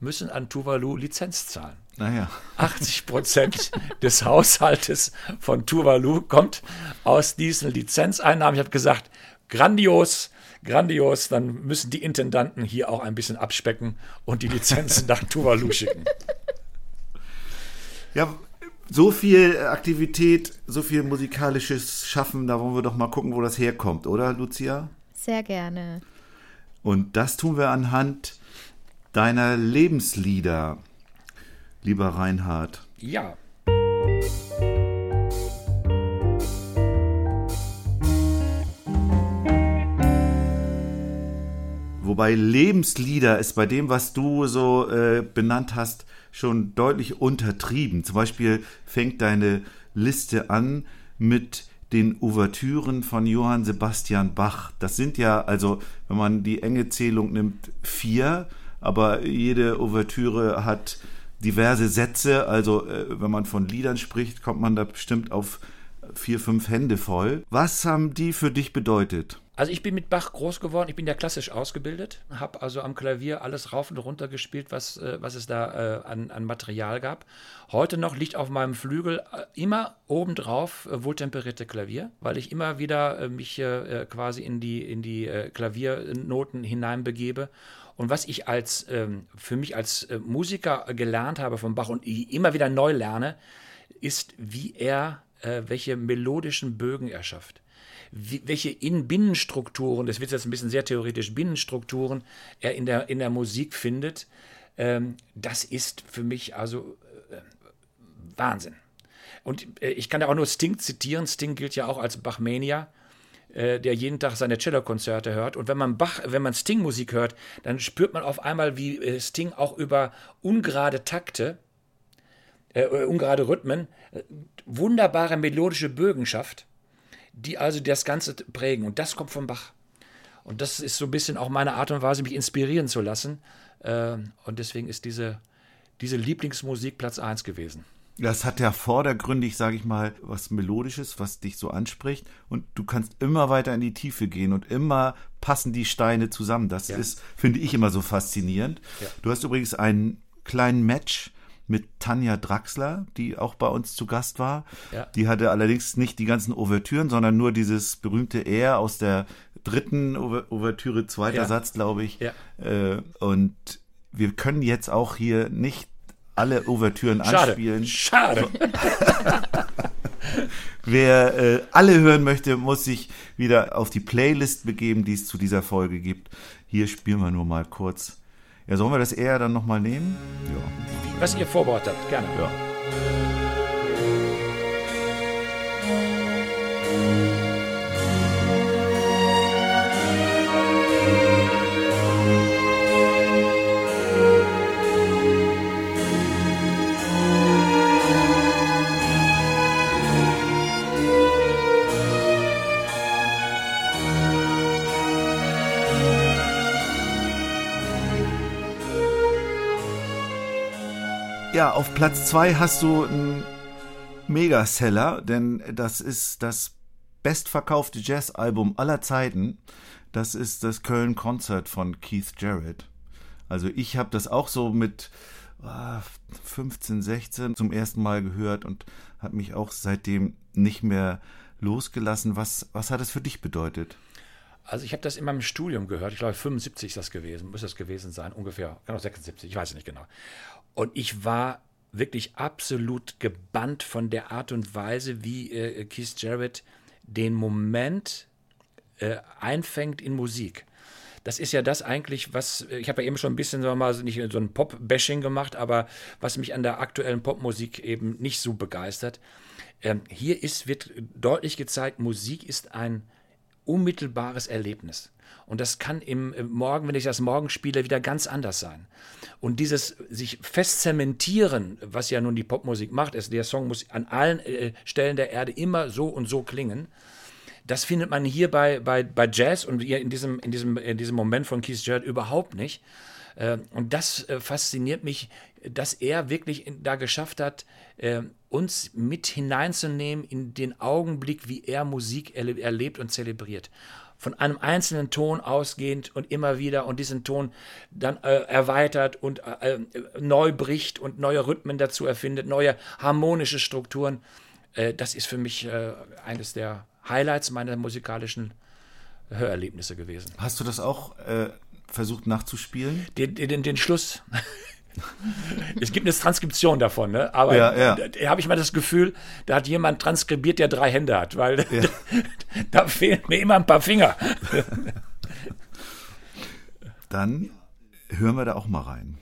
müssen an Tuvalu Lizenz zahlen. Naja. 80 Prozent des Haushaltes von Tuvalu kommt aus diesen Lizenzeinnahmen. Ich habe gesagt, grandios, grandios, dann müssen die Intendanten hier auch ein bisschen abspecken und die Lizenzen nach Tuvalu schicken. Ja, so viel Aktivität, so viel musikalisches Schaffen, da wollen wir doch mal gucken, wo das herkommt, oder Lucia? Sehr gerne. Und das tun wir anhand deiner Lebenslieder, lieber Reinhard. Ja. Wobei Lebenslieder ist bei dem, was du so äh, benannt hast, schon deutlich untertrieben. Zum Beispiel fängt deine Liste an mit den Ouvertüren von Johann Sebastian Bach. Das sind ja, also wenn man die enge Zählung nimmt, vier aber jede Ouvertüre hat diverse Sätze. Also äh, wenn man von Liedern spricht, kommt man da bestimmt auf vier, fünf Hände voll. Was haben die für dich bedeutet? Also ich bin mit Bach groß geworden, ich bin ja klassisch ausgebildet, habe also am Klavier alles rauf und runter gespielt, was, äh, was es da äh, an, an Material gab. Heute noch liegt auf meinem Flügel äh, immer obendrauf äh, wohltemperierte Klavier, weil ich immer wieder äh, mich äh, quasi in die, in die Klaviernoten hineinbegebe. Und was ich als, ähm, für mich als äh, Musiker gelernt habe von Bach und immer wieder neu lerne, ist, wie er, äh, welche melodischen Bögen er schafft wie, welche in Binnenstrukturen, das wird jetzt ein bisschen sehr theoretisch, Binnenstrukturen er in der, in der Musik findet, ähm, das ist für mich also äh, Wahnsinn. Und äh, ich kann da auch nur Sting zitieren. Sting gilt ja auch als Bachmania äh, der jeden Tag seine Cellokonzerte hört. Und wenn man Bach, wenn man Sting-Musik hört, dann spürt man auf einmal, wie äh, Sting auch über ungerade Takte, äh, ungerade Rhythmen, äh, wunderbare melodische Bögen schafft die also das Ganze prägen. Und das kommt von Bach. Und das ist so ein bisschen auch meine Art und Weise, mich inspirieren zu lassen. Ähm, und deswegen ist diese, diese Lieblingsmusik Platz 1 gewesen. Das hat ja vordergründig, sage ich mal, was Melodisches, was dich so anspricht. Und du kannst immer weiter in die Tiefe gehen und immer passen die Steine zusammen. Das ja. ist, finde ich, immer so faszinierend. Ja. Du hast übrigens einen kleinen Match mit Tanja Draxler, die auch bei uns zu Gast war. Ja. Die hatte allerdings nicht die ganzen Ouvertüren, sondern nur dieses berühmte Er aus der dritten Ouvertüre, zweiter ja. Satz, glaube ich. Ja. Äh, und wir können jetzt auch hier nicht alle Ouvertüren Schade. anspielen. Schade. Wer äh, alle hören möchte, muss sich wieder auf die Playlist begeben, die es zu dieser Folge gibt. Hier spielen wir nur mal kurz ja, sollen wir das eher dann nochmal nehmen? Ja. Was ihr vorbereitet habt, gerne. Ja. Ja, auf Platz zwei hast du einen Megaseller, denn das ist das bestverkaufte Jazzalbum aller Zeiten. Das ist das Köln Konzert von Keith Jarrett. Also ich habe das auch so mit 15, ah, 16 zum ersten Mal gehört und habe mich auch seitdem nicht mehr losgelassen. Was, was hat es für dich bedeutet? Also ich habe das in meinem Studium gehört. Ich glaube 75 ist das gewesen, muss das gewesen sein, ungefähr. Genau 76, ich weiß es nicht genau. Und ich war wirklich absolut gebannt von der Art und Weise, wie äh, Keith Jarrett den Moment äh, einfängt in Musik. Das ist ja das eigentlich, was, ich habe ja eben schon ein bisschen, sagen wir mal, nicht so ein Pop-Bashing gemacht, aber was mich an der aktuellen Popmusik eben nicht so begeistert. Ähm, hier ist, wird deutlich gezeigt, Musik ist ein unmittelbares Erlebnis. Und das kann im, Morgen, wenn ich das morgen spiele, wieder ganz anders sein. Und dieses sich festzementieren, was ja nun die Popmusik macht, ist, der Song muss an allen äh, Stellen der Erde immer so und so klingen. Das findet man hier bei, bei, bei Jazz und in diesem, in, diesem, in diesem Moment von Keith Jarrett überhaupt nicht. Äh, und das äh, fasziniert mich, dass er wirklich da geschafft hat, äh, uns mit hineinzunehmen in den Augenblick, wie er Musik erlebt und zelebriert von einem einzelnen Ton ausgehend und immer wieder und diesen Ton dann äh, erweitert und äh, äh, neu bricht und neue Rhythmen dazu erfindet, neue harmonische Strukturen. Äh, das ist für mich äh, eines der Highlights meiner musikalischen Hörerlebnisse gewesen. Hast du das auch äh, versucht nachzuspielen? Den, den, den Schluss. es gibt eine Transkription davon, ne? aber ja, ja. da habe ich mal das Gefühl, da hat jemand transkribiert, der drei Hände hat, weil ja. da fehlen mir immer ein paar Finger. Dann hören wir da auch mal rein.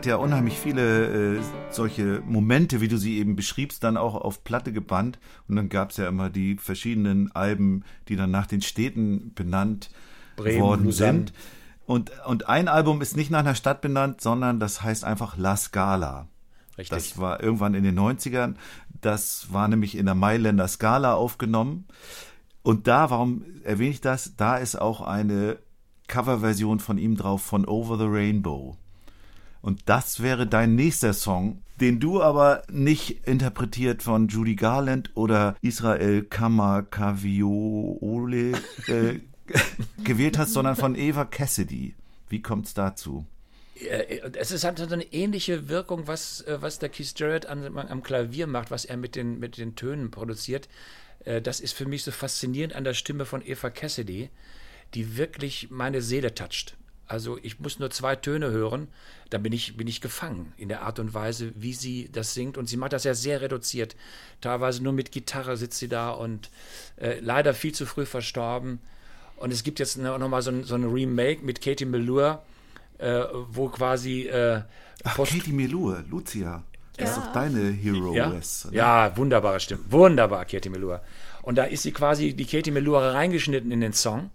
Hat ja unheimlich viele äh, solche Momente, wie du sie eben beschriebst, dann auch auf Platte gebannt. Und dann gab es ja immer die verschiedenen Alben, die dann nach den Städten benannt Bremen, worden Lausanne. sind. Und, und ein Album ist nicht nach einer Stadt benannt, sondern das heißt einfach La Scala. Richtig. Das war irgendwann in den 90ern. Das war nämlich in der Mailänder Scala aufgenommen. Und da, warum erwähne ich das? Da ist auch eine Coverversion von ihm drauf von Over the Rainbow. Und das wäre dein nächster Song, den du aber nicht interpretiert von Judy Garland oder Israel Kamakaviole äh, gewählt hast, sondern von Eva Cassidy. Wie kommt's dazu? Äh, Es ist, hat so eine ähnliche Wirkung, was, äh, was der Keith Jarrett an, am Klavier macht, was er mit den, mit den Tönen produziert. Äh, Das ist für mich so faszinierend an der Stimme von Eva Cassidy, die wirklich meine Seele toucht. Also ich muss nur zwei Töne hören, dann bin ich, bin ich gefangen in der Art und Weise, wie sie das singt. Und sie macht das ja sehr reduziert. Teilweise nur mit Gitarre sitzt sie da und äh, leider viel zu früh verstorben. Und es gibt jetzt nochmal so ein, so ein Remake mit Katie Melua, äh, wo quasi äh, Ach, Katie Melua, Lucia. Das ist doch deine Hero ja? West. ja, wunderbare Stimme. Wunderbar, Katie Melua. Und da ist sie quasi, die Katie Melua reingeschnitten in den Song.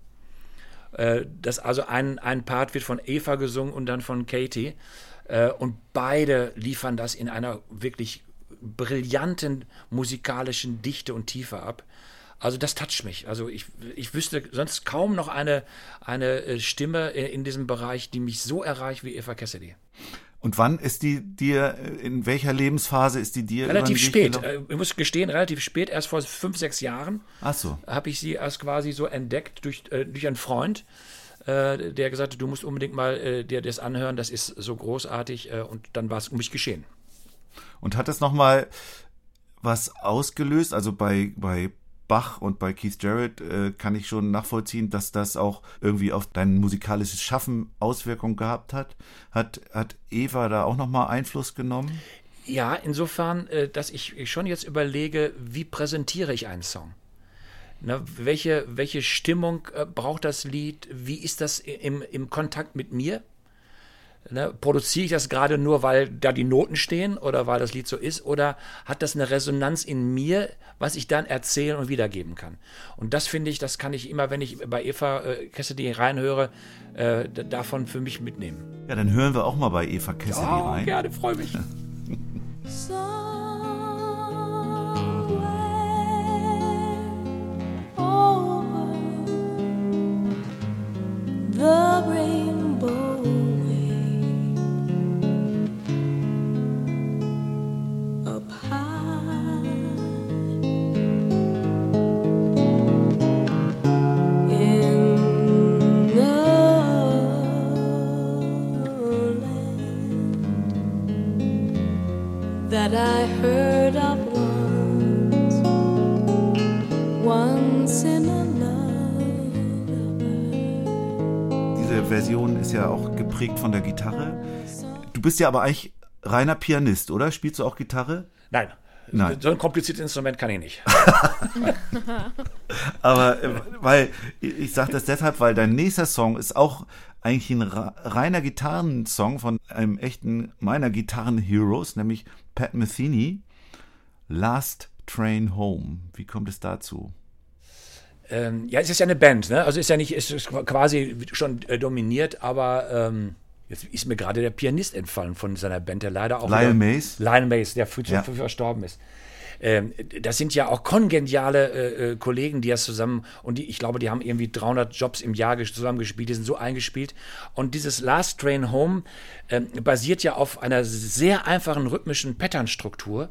Äh, Das also ein, ein Part wird von Eva gesungen und dann von Katie. Äh, Und beide liefern das in einer wirklich brillanten musikalischen Dichte und Tiefe ab. Also das toucht mich. Also ich, ich wüsste sonst kaum noch eine, eine äh, Stimme in diesem Bereich, die mich so erreicht wie Eva Cassidy. Und wann ist die dir, in welcher Lebensphase ist die dir Relativ spät. Äh, Ich muss gestehen, relativ spät, erst vor fünf, sechs Jahren Ach so. habe ich sie erst quasi so entdeckt durch, äh, durch einen Freund, äh, der gesagt hat, du musst unbedingt mal äh, dir das anhören, das ist so großartig äh, und dann war es um mich geschehen. Und hat das nochmal was ausgelöst? Also bei, bei Bach und bei Keith Jarrett äh, kann ich schon nachvollziehen, dass das auch irgendwie auf dein musikalisches Schaffen Auswirkungen gehabt hat. Hat, hat Eva da auch nochmal Einfluss genommen? Ja, insofern, äh, dass ich schon jetzt überlege, wie präsentiere ich einen Song? Na, welche, welche Stimmung äh, braucht das Lied? Wie ist das im, im Kontakt mit mir? Ne, produziere ich das gerade nur, weil da die Noten stehen oder weil das Lied so ist? Oder hat das eine Resonanz in mir, was ich dann erzählen und wiedergeben kann? Und das finde ich, das kann ich immer, wenn ich bei Eva äh, Cassidy reinhöre, äh, davon für mich mitnehmen. Ja, dann hören wir auch mal bei Eva Cassidy rein. Oh, gerne, freue mich. geprägt von der Gitarre. Du bist ja aber eigentlich reiner Pianist, oder? Spielst du auch Gitarre? Nein. Nein. So ein kompliziertes Instrument kann ich nicht. Aber äh, weil ich sage das deshalb, weil dein nächster Song ist auch eigentlich ein reiner Gitarrensong von einem echten meiner Gitarren-Heroes, nämlich Pat Metheny, Last Train Home. Wie kommt es dazu? Ähm, ja, es ist ja eine Band, ne? Also ist ja nicht, es ist quasi schon äh, dominiert, aber ähm, jetzt ist mir gerade der Pianist entfallen von seiner Band, der leider auch. Lionel Mace? Lionel Mace, der früh, zu Ja. früh verstorben ist. Ähm, das sind ja auch kongeniale äh, äh, Kollegen, die das zusammen und die, ich glaube, die haben irgendwie 300 Jobs im Jahr ges- zusammengespielt, die sind so eingespielt. Und dieses Last Train Home ähm, basiert ja auf einer sehr einfachen rhythmischen Patternstruktur.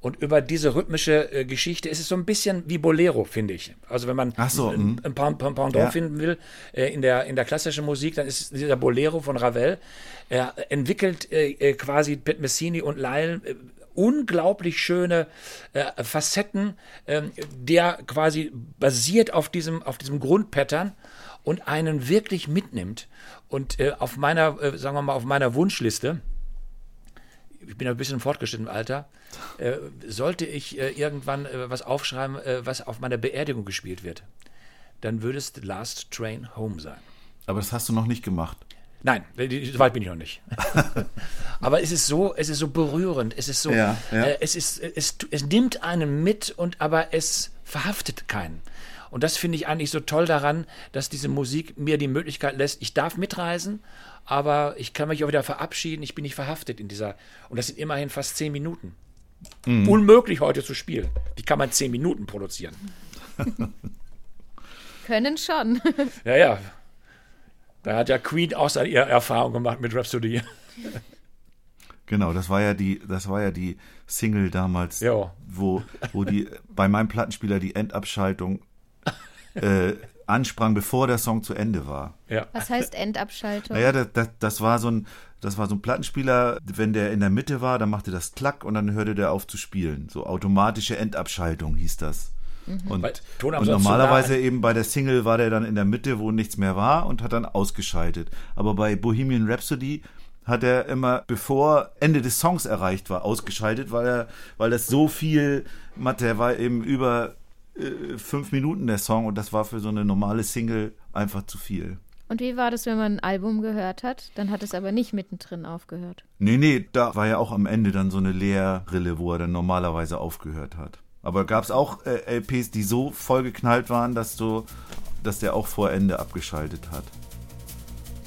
Und über diese rhythmische äh, Geschichte ist es so ein bisschen wie Bolero, finde ich. Also wenn man so, ein, mhm. ein Pendant Ja. finden will äh, in, der, in der klassischen Musik, dann ist dieser Bolero von Ravel. Er entwickelt äh, äh, quasi Pat Messini und Lyle äh, unglaublich schöne äh, Facetten, ähm, der quasi basiert auf diesem, auf diesem Grundpattern und einen wirklich mitnimmt. Und äh, auf meiner, äh, sagen wir mal, auf meiner Wunschliste, ich bin ein bisschen im fortgeschrittenen Alter, äh, sollte ich äh, irgendwann äh, was aufschreiben, äh, was auf meiner Beerdigung gespielt wird, dann würde es The Last Train Home sein. Aber das hast du noch nicht gemacht. Nein, so weit bin ich noch nicht. Aber es ist so, es ist so berührend, es ist so, Ja, ja. Äh, es ist, es, es nimmt einen mit und aber es verhaftet keinen. Und das finde ich eigentlich so toll daran, dass diese Musik mir die Möglichkeit lässt, ich darf mitreisen, aber ich kann mich auch wieder verabschieden, ich bin nicht verhaftet in dieser, und das sind immerhin fast zehn Minuten. Mhm. Unmöglich heute zu spielen. Wie kann man zehn Minuten produzieren? Können schon. Ja, ja. Da hat ja Queen auch seine ihre Erfahrung gemacht mit Rhapsody. Genau, das war ja die, das war ja die Single damals, Ja. wo, wo die bei meinem Plattenspieler die Endabschaltung äh, ansprang, bevor der Song zu Ende war. Ja. Was heißt Endabschaltung? Naja, das, das, das war so ein, das war so ein Plattenspieler, wenn der in der Mitte war, dann machte das Klack und dann hörte der auf zu spielen. So automatische Endabschaltung hieß das. Und, am und zu normalerweise eben bei der Single war der dann in der Mitte, wo nichts mehr war und hat dann ausgeschaltet. Aber bei Bohemian Rhapsody hat er immer, bevor Ende des Songs erreicht war, ausgeschaltet, weil er, weil das so viel, Matt, der war eben über äh, fünf Minuten der Song und das war für so eine normale Single einfach zu viel. Und wie war das, wenn man ein Album gehört hat? Dann hat es aber nicht mittendrin aufgehört. Nee, nee, da war ja auch am Ende dann so eine Leerrille, wo er dann normalerweise aufgehört hat. Aber gab es auch äh, LPs, die so vollgeknallt waren, dass du, dass der auch vor Ende abgeschaltet hat.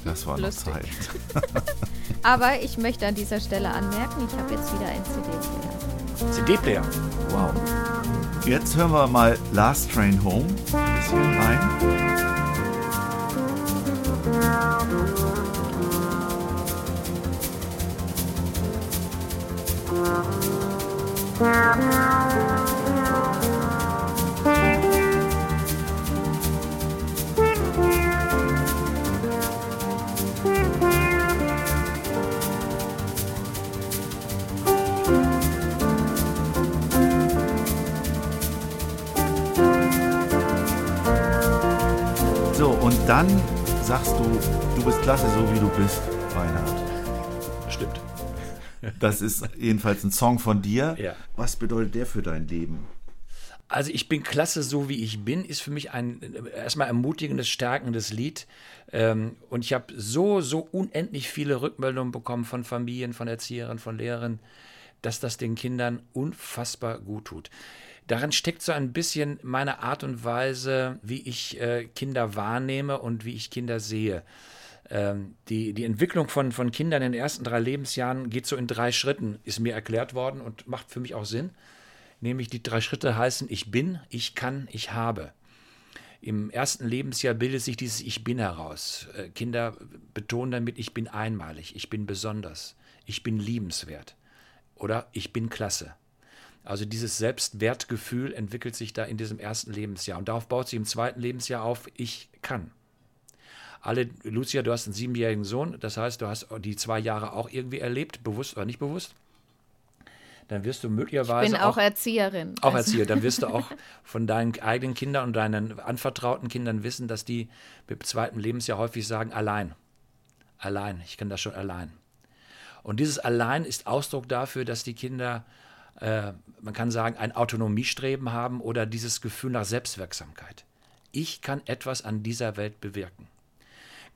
Das war noch Lustig. Zeit. Aber ich möchte an dieser Stelle anmerken, ich habe jetzt wieder ein CD-Player. CD-Player. Wow. Jetzt hören wir mal Last Train Home ein bisschen rein. Dann sagst du, du bist klasse, so wie du bist, Reinhard. Stimmt. Das ist jedenfalls ein Song von dir. Ja. Was bedeutet der für dein Leben? Also ich bin klasse, so wie ich bin, ist für mich ein erstmal ermutigendes, stärkendes Lied. Ähm, und ich habe so, so unendlich viele Rückmeldungen bekommen von Familien, von Erzieherinnen, von Lehrern, dass das den Kindern unfassbar gut tut. Darin steckt so ein bisschen meine Art und Weise, wie ich äh, Kinder wahrnehme und wie ich Kinder sehe. Ähm, die, die Entwicklung von, von Kindern in den ersten drei Lebensjahren geht so in drei Schritten, ist mir erklärt worden und macht für mich auch Sinn. Nämlich die drei Schritte heißen Ich bin, ich kann, ich habe. Im ersten Lebensjahr bildet sich dieses Ich bin heraus. Äh, Kinder betonen damit, ich bin einmalig, ich bin besonders, ich bin liebenswert oder ich bin klasse. Also dieses Selbstwertgefühl entwickelt sich da in diesem ersten Lebensjahr. Und darauf baut sich im zweiten Lebensjahr auf, ich kann. Alle, Lucia, du hast einen siebenjährigen Sohn, das heißt, du hast die zwei Jahre auch irgendwie erlebt, bewusst oder nicht bewusst. Dann wirst du Ich möglicherweise bin auch Erzieherin. auch Also- Erzieher, dann wirst du auch von deinen eigenen Kindern und deinen anvertrauten Kindern wissen, dass die im zweiten Lebensjahr häufig sagen, allein. Allein, ich kann das schon allein. Und dieses Allein ist Ausdruck dafür, dass die Kinder, äh, man kann sagen, ein Autonomiestreben haben oder dieses Gefühl nach Selbstwirksamkeit. Ich kann etwas an dieser Welt bewirken.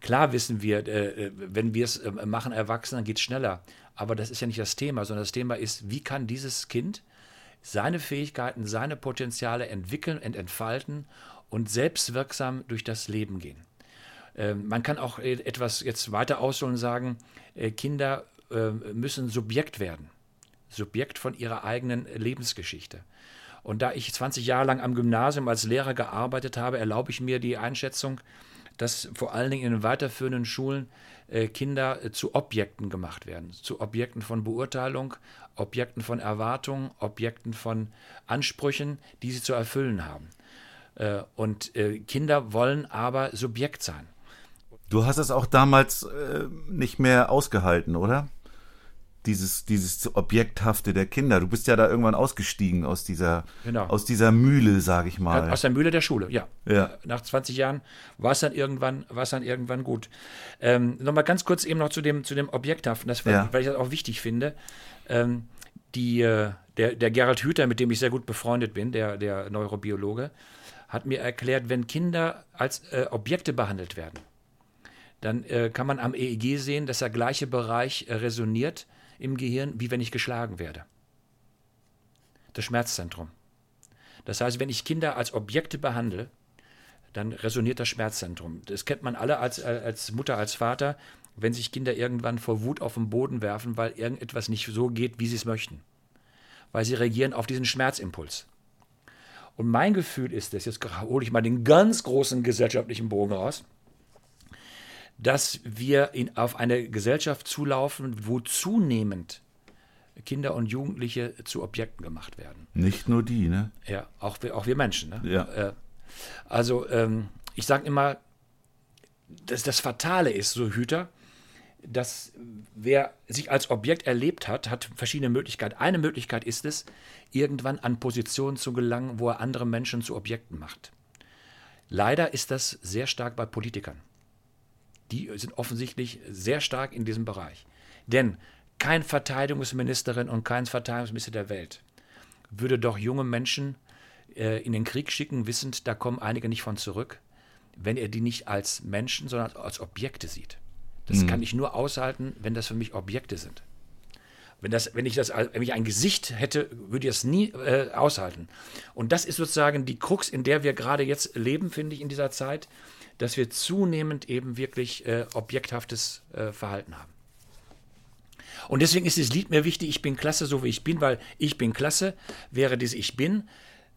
Klar wissen wir, äh, äh, wenn wir es äh, machen, Erwachsene, dann geht es schneller. Aber das ist ja nicht das Thema, sondern das Thema ist, wie kann dieses Kind seine Fähigkeiten, seine Potenziale entwickeln und entfalten und selbstwirksam durch das Leben gehen. Ähm, man kann auch äh, etwas jetzt weiter ausholen und sagen, äh, Kinder müssen Subjekt werden. Subjekt von ihrer eigenen Lebensgeschichte. Und da ich 20 Jahre lang am Gymnasium als Lehrer gearbeitet habe, erlaube ich mir die Einschätzung, dass vor allen Dingen in den weiterführenden Schulen äh, Kinder äh, zu Objekten gemacht werden. Zu Objekten von Beurteilung, Objekten von Erwartungen, Objekten von Ansprüchen, die sie zu erfüllen haben. Äh, und Kinder wollen aber Subjekt sein. Du hast es auch damals nicht mehr ausgehalten, oder? Dieses, dieses Objekthafte der Kinder. Du bist ja da irgendwann ausgestiegen aus dieser, Genau. aus dieser Mühle, sag ich mal. Aus der Mühle der Schule, ja. Ja. Nach 20 Jahren war es dann irgendwann, war es dann irgendwann gut. Ähm, Nochmal ganz kurz eben noch zu dem, zu dem Objekthaften, das, Ja. weil ich das auch wichtig finde. Ähm, die, äh, der, der Gerald Hüther, mit dem ich sehr gut befreundet bin, der, der Neurobiologe, hat mir erklärt, wenn Kinder als äh, Objekte behandelt werden, dann äh, kann man am EEG sehen, dass der gleiche Bereich äh, resoniert im Gehirn, wie wenn ich geschlagen werde. Das Schmerzzentrum. Das heißt, wenn ich Kinder als Objekte behandle, dann resoniert das Schmerzzentrum. Das kennt man alle als, äh, als Mutter, als Vater, wenn sich Kinder irgendwann vor Wut auf den Boden werfen, weil irgendetwas nicht so geht, wie sie es möchten. Weil sie reagieren auf diesen Schmerzimpuls. Und mein Gefühl ist es, jetzt hole ich mal den ganz großen gesellschaftlichen Bogen raus, dass wir in, auf eine Gesellschaft zulaufen, wo zunehmend Kinder und Jugendliche zu Objekten gemacht werden. Nicht nur die, ne? Ja, auch wir, auch wir Menschen. Ne? Ja. Äh, also ähm, ich sage immer, dass das Fatale ist, so Hüter, dass wer sich als Objekt erlebt hat, hat verschiedene Möglichkeiten. Eine Möglichkeit ist es, irgendwann an Positionen zu gelangen, wo er andere Menschen zu Objekten macht. Leider ist das sehr stark bei Politikern. Die sind offensichtlich sehr stark in diesem Bereich. Denn kein Verteidigungsministerin und kein Verteidigungsminister der Welt würde doch junge Menschen äh, in den Krieg schicken, wissend, da kommen einige nicht von zurück, wenn er die nicht als Menschen, sondern als Objekte sieht. Das kann ich nur aushalten, wenn das für mich Objekte sind. Wenn, das, wenn, ich das, wenn ich ein Gesicht hätte, würde ich das nie äh, aushalten. Und das ist sozusagen die Krux, in der wir gerade jetzt leben, finde ich, in dieser Zeit, dass wir zunehmend eben wirklich äh, objekthaftes äh, Verhalten haben. Und deswegen ist dieses Lied mir wichtig, ich bin klasse, so wie ich bin, weil ich bin klasse wäre dieses Ich bin.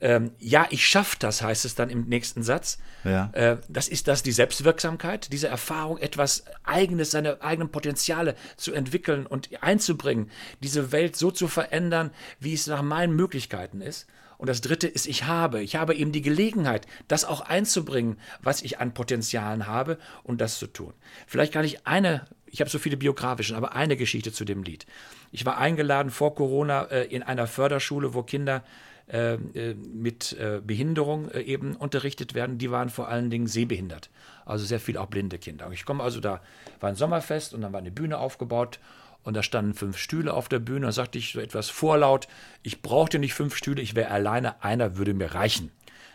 Ähm, ja, ich schaffe das, heißt es dann im nächsten Satz. Ja. Äh, das ist das die Selbstwirksamkeit, diese Erfahrung, etwas Eigenes, seine eigenen Potenziale zu entwickeln und einzubringen, diese Welt so zu verändern, wie es nach meinen Möglichkeiten ist. Und das dritte ist, ich habe. Ich habe eben die Gelegenheit, das auch einzubringen, was ich an Potenzialen habe und das zu tun. Vielleicht kann ich eine, ich habe so viele biografischen, aber eine Geschichte zu dem Lied. Ich war eingeladen vor Corona äh, in einer Förderschule, wo Kinder äh, äh, mit äh, Behinderung eben unterrichtet werden. Die waren vor allen Dingen sehbehindert. Also sehr viel auch blinde Kinder. Ich komme also da, war ein Sommerfest und dann war eine Bühne aufgebaut und da standen fünf Stühle auf der Bühne. Da sagte ich so etwas vorlaut, ich brauchte nicht fünf Stühle, ich wäre alleine, einer würde mir reichen.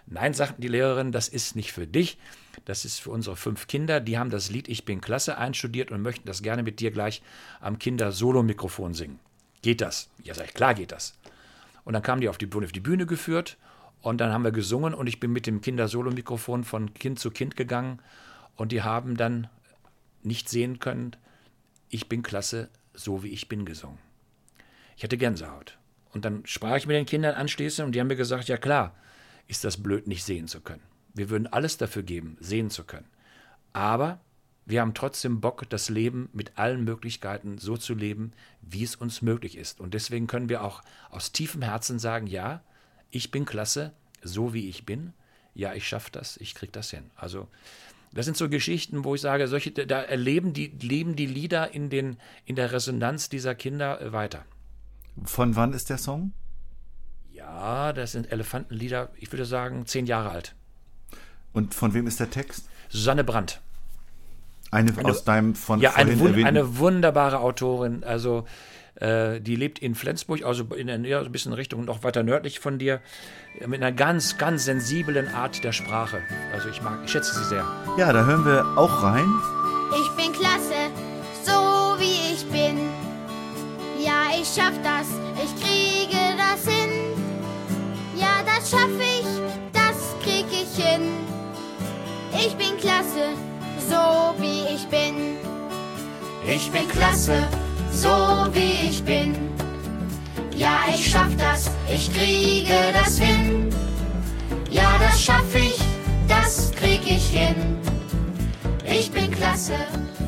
Nein, sagten die Lehrerinnen, das ist nicht für dich, das ist für unsere fünf Kinder. Die haben das Lied Ich bin klasse einstudiert und möchten das gerne mit dir gleich am Kinder-Solo-Mikrofon singen. Geht das? Ja, sag ich, klar geht das. Und dann kamen die auf die auf die Bühne geführt und dann haben wir gesungen und ich bin mit dem Kinder-Solo-Mikrofon von Kind zu Kind gegangen und die haben dann nicht sehen können, ich bin klasse, so wie ich bin gesungen. Ich hatte Gänsehaut. Und dann sprach ich mit den Kindern anschließend und die haben mir gesagt, ja klar, ist das blöd, nicht sehen zu können. Wir würden alles dafür geben, sehen zu können. Aber wir haben trotzdem Bock, das Leben mit allen Möglichkeiten so zu leben, wie es uns möglich ist. Und deswegen können wir auch aus tiefem Herzen sagen, ja, ich bin klasse, so wie ich bin. Ja, ich schaffe das, ich kriege das hin. Also das sind so Geschichten, wo ich sage, solche, da erleben die, leben die Lieder in, den, in der Resonanz dieser Kinder äh, weiter. Von wann ist der Song? Ja, das sind Elefantenlieder, ich würde sagen, zehn Jahre alt. Und von wem ist der Text? Susanne Brandt. Eine, aus deinem von Ja, eine, vorhin wun erwähnten eine wunderbare Autorin. Also, äh, die lebt in Flensburg, also in der, so ein bisschen Richtung noch weiter nördlich von dir, äh, mit einer ganz, ganz sensiblen Art der Sprache. Also, ich mag, ich schätze sie sehr. Ja, da hören wir auch rein. Ich bin klasse, so wie ich bin. Ja, ich schaff das, ich kriege das hin. Ja, das schaff ich, das krieg ich hin. Ich bin klasse, so wie ich bin. Ich bin klasse, so wie ich bin. Ja, ich schaff das, ich kriege das hin. Ja, das schaff ich, das krieg ich hin. Ich bin klasse,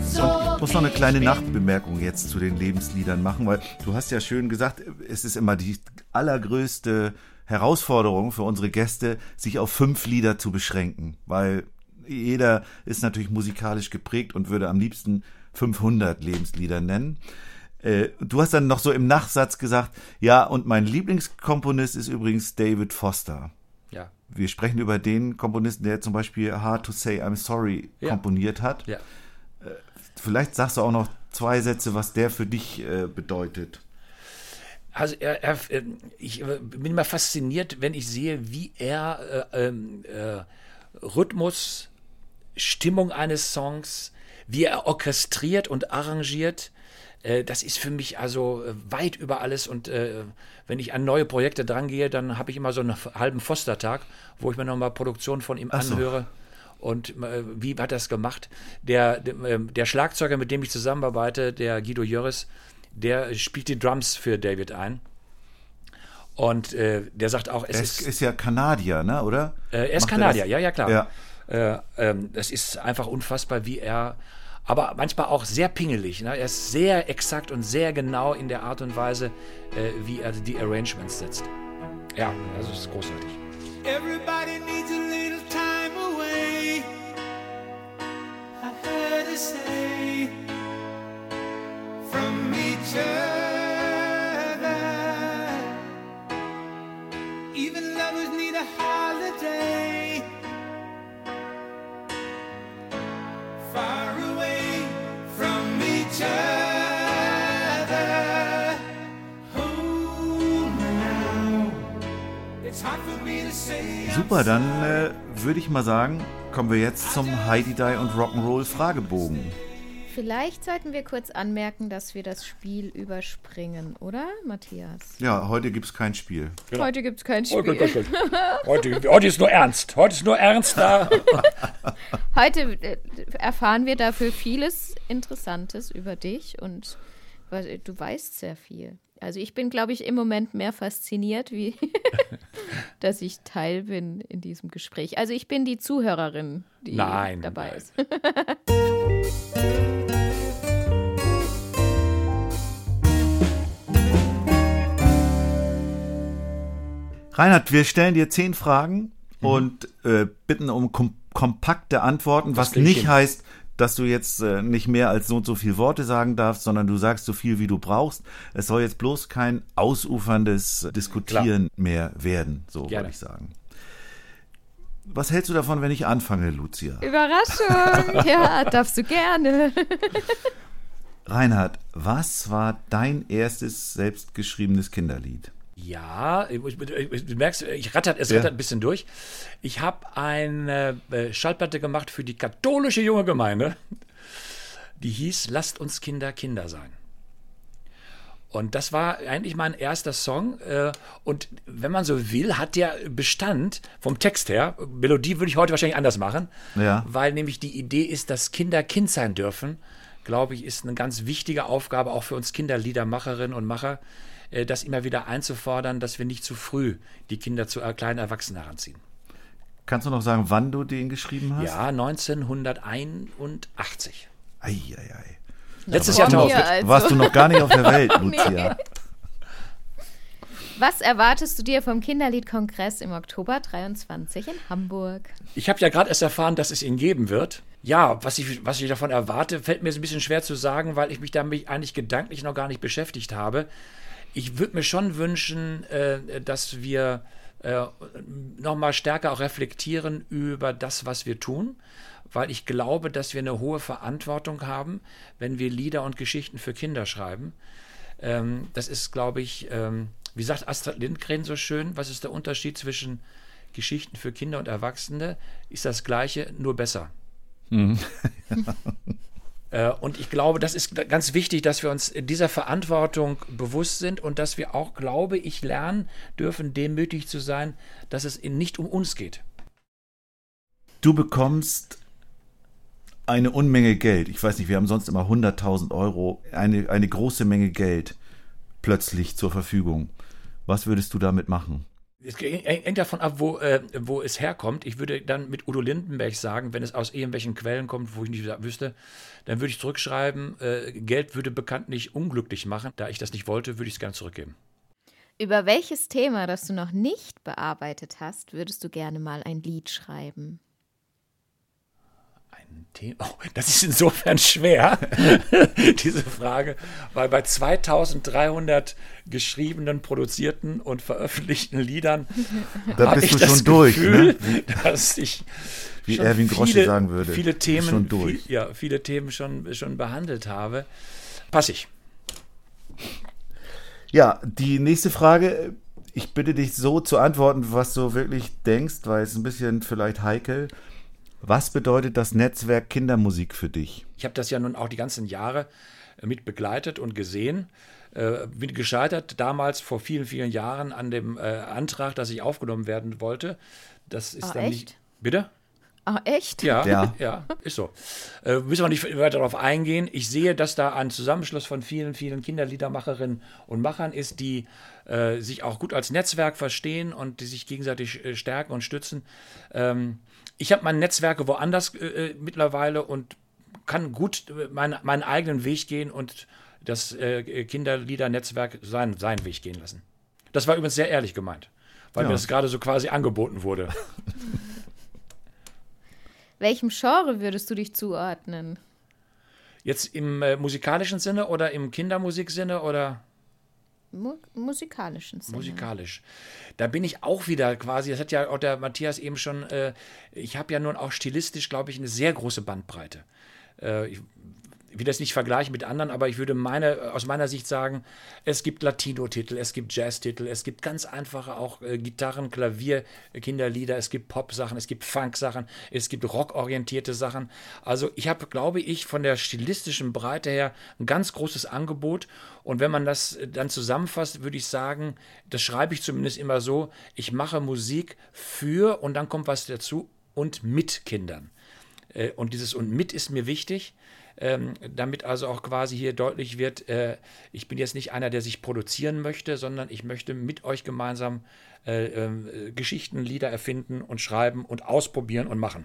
so Ich muss noch eine kleine. Nachbemerkung jetzt zu den Lebensliedern machen, weil du hast ja schön gesagt, es ist immer die allergrößte Herausforderung für unsere Gäste, sich auf fünf Lieder zu beschränken, weil jeder ist natürlich musikalisch geprägt und würde am liebsten 500 Lebenslieder nennen. Äh, Du hast dann noch so im Nachsatz gesagt, ja, und mein Lieblingskomponist ist übrigens David Foster. Ja. Wir sprechen über den Komponisten, der zum Beispiel Hard to Say I'm Sorry Ja. komponiert hat. Ja. Vielleicht sagst du auch noch zwei Sätze, was der für dich äh, bedeutet. Also er, er, äh, ich äh, bin immer fasziniert, wenn ich sehe, wie er äh, ähm, äh, Rhythmus, Stimmung eines Songs, wie er orchestriert und arrangiert, äh, das ist für mich also äh, weit über alles. Und äh, wenn ich an neue Projekte drangehe, dann habe ich immer so einen halben Fostertag, wo ich mir nochmal Produktion von ihm so. anhöre. Und äh, wie hat er das gemacht? Der, der, ähm, der Schlagzeuger, mit dem ich zusammenarbeite, der Guido Jöris, der spielt die Drums für David ein. Und äh, der sagt auch, es Er ist, ist, ist ja Kanadier, ne, oder? äh, er ist Macht Kanadier, das? ja, ja, klar. Ja. Äh, ähm, das ist einfach unfassbar, wie er, aber manchmal auch sehr pingelig. Ne? Er ist sehr exakt und sehr genau in der Art und Weise, äh, wie er die Arrangements setzt. Ja, also es ist großartig. Everybody needs a little time away. I heard her say from each other. Super, dann äh, würde ich mal sagen, kommen wir jetzt zum Heidi Die und Rock'n'Roll Fragebogen. Vielleicht sollten wir kurz anmerken, dass wir das Spiel überspringen, oder, Matthias? Ja, heute gibt es kein Spiel. Heute gibt es kein Oh, Spiel. gut, gut, gut. Heute, heute ist nur ernst. Heute ist nur ernst da. Heute äh, erfahren wir dafür vieles Interessantes über dich und weil du weißt sehr viel. Also ich bin, glaube ich, im Moment mehr fasziniert, wie dass ich Teil bin in diesem Gespräch. Also ich bin die Zuhörerin, die Nein, dabei nein. ist. Reinhard, wir stellen dir zehn Fragen Mhm. und äh, bitten um kom kompakte Antworten, was krieg ich nicht hin. heißt, dass du jetzt äh, nicht mehr als so und so viele Worte sagen darfst, sondern du sagst so viel, wie du brauchst. Es soll jetzt bloß kein ausuferndes Diskutieren mehr werden, so wollte ich sagen. Was hältst du davon, wenn ich anfange, Lucia? Überraschung! ja, darfst du gerne. Reinhard, was war dein erstes selbstgeschriebenes Kinderlied? Ja, ich, ich, du merkst, ich rattert, es Ja. rattert ein bisschen durch. Ich habe eine äh, Schallplatte gemacht für die katholische junge Gemeinde. Die hieß Lasst uns Kinder Kinder sein. Und das war eigentlich mein erster Song. äh, Und wenn man so will, hat der Bestand vom Text her, Melodie würde ich heute wahrscheinlich anders machen, Ja. weil nämlich die Idee ist, dass Kinder Kind sein dürfen, glaube ich, ist eine ganz wichtige Aufgabe auch für uns Kinderliedermacherinnen und Macher, das immer wieder einzufordern, dass wir nicht zu früh die Kinder zu äh, kleinen Erwachsenen heranziehen. Kannst du noch sagen, wann du den geschrieben hast? Ja, 1981. Eieiei. Letztes Vor Jahr mir, Taufried. also. Warst du noch gar nicht auf der Welt, Lucia? Was erwartest du dir vom Kinderliedkongress im Oktober 23 in Hamburg? Ich habe ja gerade erst erfahren, dass es ihn geben wird. Ja, was ich, was ich davon erwarte, fällt mir jetzt ein bisschen schwer zu sagen, weil ich mich damit eigentlich gedanklich noch gar nicht beschäftigt habe. Ich würde mir schon wünschen, äh, dass wir äh, nochmal stärker auch reflektieren über das, was wir tun, weil ich glaube, dass wir eine hohe Verantwortung haben, wenn wir Lieder und Geschichten für Kinder schreiben. Ähm, das ist, glaube ich, ähm, wie sagt Astrid Lindgren so schön, was ist der Unterschied zwischen Geschichten für Kinder und Erwachsene? Ist das gleiche, nur besser. Äh, Und ich glaube, das ist ganz wichtig, dass wir uns dieser Verantwortung bewusst sind und dass wir auch, glaube ich, lernen dürfen, demütig zu sein, dass es nicht um uns geht. Du bekommst eine Unmenge Geld. Ich weiß nicht, wir haben sonst immer 100.000 Euro. Eine, eine große Menge Geld plötzlich zur Verfügung. Was würdest du damit machen? Es hängt davon ab, wo, äh, wo es herkommt. Ich würde dann mit Udo Lindenberg sagen, wenn es aus irgendwelchen Quellen kommt, wo ich nicht wüsste, dann würde ich zurückschreiben, äh, Geld würde bekanntlich unglücklich machen. Da ich das nicht wollte, würde ich es gerne zurückgeben. Über welches Thema, das du noch nicht bearbeitet hast, würdest du gerne mal ein Lied schreiben? Thema. Oh, das ist insofern schwer, diese Frage, weil bei 2300 geschriebenen, produzierten und veröffentlichten Liedern Da habe bist ich du das schon durch, Gefühl, ne? dass ich Wie Erwin Grosche viele, sagen würde. viele Themen, schon durch. Viel, ja, viele Themen schon, schon behandelt habe. Pass ich. Ja, die nächste Frage. Ich bitte dich so zu antworten, was du wirklich denkst, weil es ein bisschen vielleicht heikel. Was bedeutet das Netzwerk Kindermusik für dich? Ich habe das ja nun auch die ganzen Jahre äh, mit begleitet und gesehen. Äh, bin gescheitert damals vor vielen, vielen Jahren an dem äh, Antrag, dass ich aufgenommen werden wollte. Das ist Ah, dann echt? nicht. Bitte? Ah, echt? Ja, Ja. ja. ist so. Äh, müssen wir nicht weiter darauf eingehen. Ich sehe, dass da ein Zusammenschluss von vielen, vielen Kinderliedermacherinnen und Machern ist, die äh, sich auch gut als Netzwerk verstehen und die sich gegenseitig äh, stärken und stützen. Ähm, ich habe meine Netzwerke woanders äh, äh, mittlerweile und kann gut äh, mein, meinen eigenen Weg gehen und das äh, Kinderliedernetzwerk seinen, seinen Weg gehen lassen. Das war übrigens sehr ehrlich gemeint, weil Ja. mir das gerade so quasi angeboten wurde. Welchem Genre würdest du dich zuordnen? Jetzt im äh, musikalischen Sinne oder im Kindermusiksinne oder Mu musikalischen Sinne. musikalisch? Da bin ich auch wieder quasi, das hat ja auch der Matthias eben schon, äh, ich habe ja nun auch stilistisch, glaube ich, eine sehr große Bandbreite. Äh, ich will das nicht vergleichen mit anderen, aber ich würde meine, aus meiner Sicht sagen, es gibt Latino-Titel, es gibt Jazz-Titel, es gibt ganz einfache auch äh, Gitarren, Klavier, äh, Kinderlieder, es gibt Pop-Sachen, es gibt Funk-Sachen, es gibt rockorientierte Sachen. Also ich habe, glaube ich, von der stilistischen Breite her ein ganz großes Angebot. Und wenn man das äh, dann zusammenfasst, würde ich sagen, das schreibe ich zumindest immer so, ich mache Musik für und dann kommt was dazu und mit Kindern. Äh, Und dieses und mit ist mir wichtig, ähm, damit also auch quasi hier deutlich wird, äh, ich bin jetzt nicht einer, der sich produzieren möchte, sondern ich möchte mit euch gemeinsam äh, äh, Geschichten, Lieder erfinden und schreiben und ausprobieren und machen.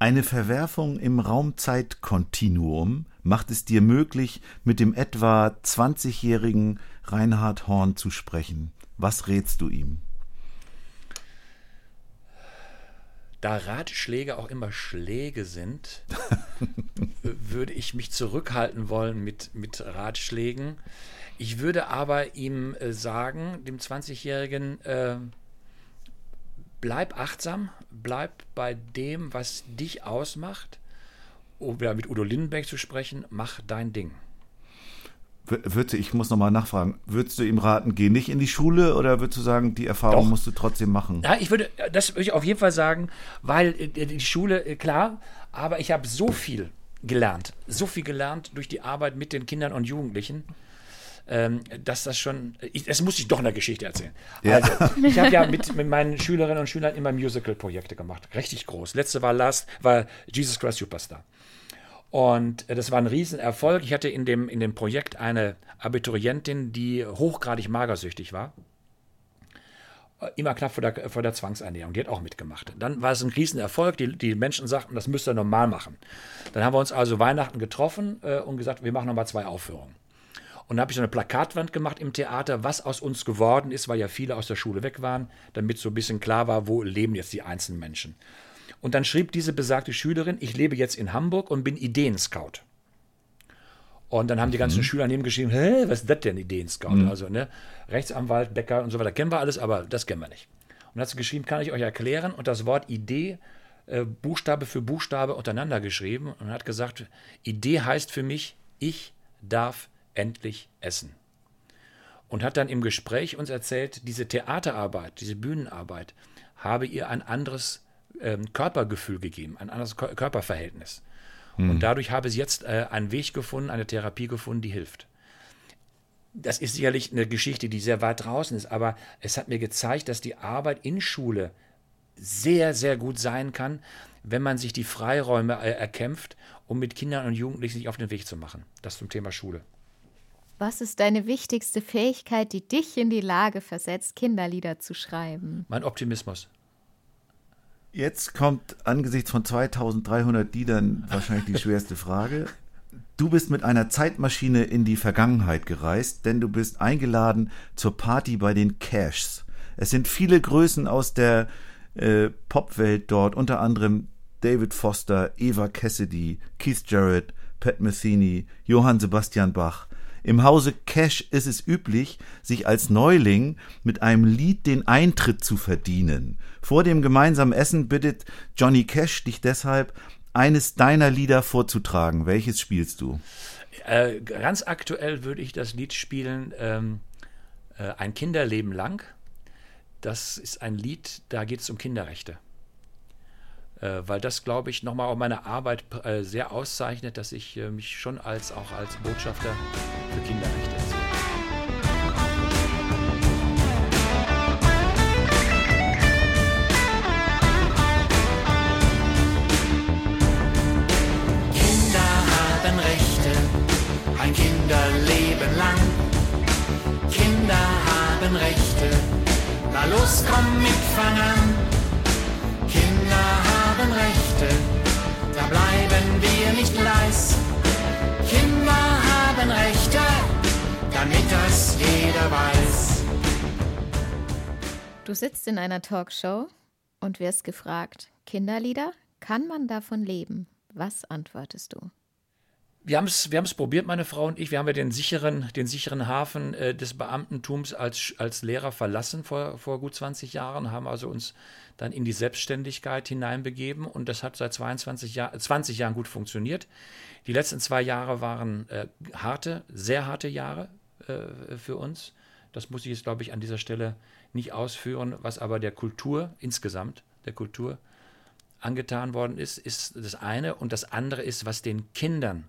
Eine Verwerfung im Raumzeitkontinuum macht es dir möglich, mit dem etwa 20-jährigen Reinhard Horn zu sprechen. Was rätst du ihm? Da Ratschläge auch immer Schläge sind, würde ich mich zurückhalten wollen mit, mit Ratschlägen. Ich würde aber ihm äh, sagen, dem 20-Jährigen, äh, bleib achtsam, bleib bei dem, was dich ausmacht. Um wieder mit Udo Lindenberg zu sprechen, mach dein Ding. Würdest ich muss nochmal nachfragen, würdest du ihm raten, geh nicht in die Schule oder würdest du sagen, die Erfahrung Doch. musst du trotzdem machen? Ja, ich würde, das würde ich auf jeden Fall sagen, weil äh, die Schule, äh, klar, aber ich habe so viel gelernt, so viel gelernt durch die Arbeit mit den Kindern und Jugendlichen, ähm, dass das schon, ich, das muss ich doch in der Geschichte erzählen. Ja. Also, ich habe ja mit, mit meinen Schülerinnen und Schülern immer Musical-Projekte gemacht, richtig groß. Letzte war Last, war Jesus Christ Superstar. Und äh, das war ein Riesenerfolg. Ich hatte in dem, in dem Projekt eine Abiturientin, die hochgradig magersüchtig war immer knapp vor der, vor der Zwangsernährung. Die hat auch mitgemacht. Dann war es ein Riesenerfolg. Die, die Menschen sagten, das müsst ihr normal machen. Dann haben wir uns also Weihnachten getroffen äh, und gesagt, wir machen nochmal zwei Aufführungen. Und dann habe ich so eine Plakatwand gemacht im Theater, was aus uns geworden ist, weil ja viele aus der Schule weg waren, damit so ein bisschen klar war, wo leben jetzt die einzelnen Menschen. Und dann schrieb diese besagte Schülerin, ich lebe jetzt in Hamburg und bin Ideenscout. Und dann haben die ganzen Schüler neben geschrieben, hä, was ist das denn, Ideenscout? Also, ne, Rechtsanwalt, Bäcker und so weiter, kennen wir alles, aber das kennen wir nicht. Und dann hat sie geschrieben, kann ich euch erklären? Und das Wort Idee, äh, Buchstabe für Buchstabe untereinander geschrieben und hat gesagt, Idee heißt für mich, ich darf endlich essen. Und hat dann im Gespräch uns erzählt, diese Theaterarbeit, diese Bühnenarbeit habe ihr ein anderes ähm, Körpergefühl gegeben, ein anderes Kör- Körperverhältnis. Und dadurch habe sie jetzt äh, einen Weg gefunden, eine Therapie gefunden, die hilft. Das ist sicherlich eine Geschichte, die sehr weit draußen ist, aber es hat mir gezeigt, dass die Arbeit in Schule sehr, sehr gut sein kann, wenn man sich die Freiräume äh, erkämpft, um mit Kindern und Jugendlichen sich auf den Weg zu machen. Das zum Thema Schule. Was ist deine wichtigste Fähigkeit, die dich in die Lage versetzt, Kinderlieder zu schreiben? Mein Optimismus. Jetzt kommt angesichts von 2300 Liedern wahrscheinlich die schwerste Frage. Du bist mit einer Zeitmaschine in die Vergangenheit gereist, denn du bist eingeladen zur Party bei den Cashs. Es sind viele Größen aus der äh, Popwelt dort, unter anderem David Foster, Eva Cassidy, Keith Jarrett, Pat Metheny, Johann Sebastian Bach. Im Hause Cash ist es üblich, sich als Neuling mit einem Lied den Eintritt zu verdienen. Vor dem gemeinsamen Essen bittet Johnny Cash dich deshalb, eines deiner Lieder vorzutragen. Welches spielst du? Äh, ganz aktuell würde ich das Lied spielen, ähm, äh, Ein Kinderleben lang. Das ist ein Lied, da geht es um Kinderrechte. Äh, weil das, glaube ich, nochmal auch meine Arbeit äh, sehr auszeichnet, dass ich äh, mich schon als auch als Botschafter für Kinderrechte sehe. Kinder haben Rechte, ein Kinderleben lang. Kinder haben Rechte, na los, komm mit, fang an. Rechte, da bleiben wir nicht leis. Kinder haben Rechte, damit das jeder weiß. Du sitzt in einer Talkshow und wirst gefragt, Kinderlieder, kann man davon leben? Was antwortest du? Wir haben es wir probiert, meine Frau und ich. Wir haben ja den sicheren, den sicheren Hafen äh, des Beamtentums als, als Lehrer verlassen vor, vor gut 20 Jahren, haben also uns dann in die Selbstständigkeit hineinbegeben und das hat seit 22 Jahr, 20 Jahren gut funktioniert. Die letzten zwei Jahre waren äh, harte, sehr harte Jahre äh, für uns. Das muss ich jetzt, glaube ich, an dieser Stelle nicht ausführen. Was aber der Kultur insgesamt, der Kultur angetan worden ist, ist das eine. Und das andere ist, was den Kindern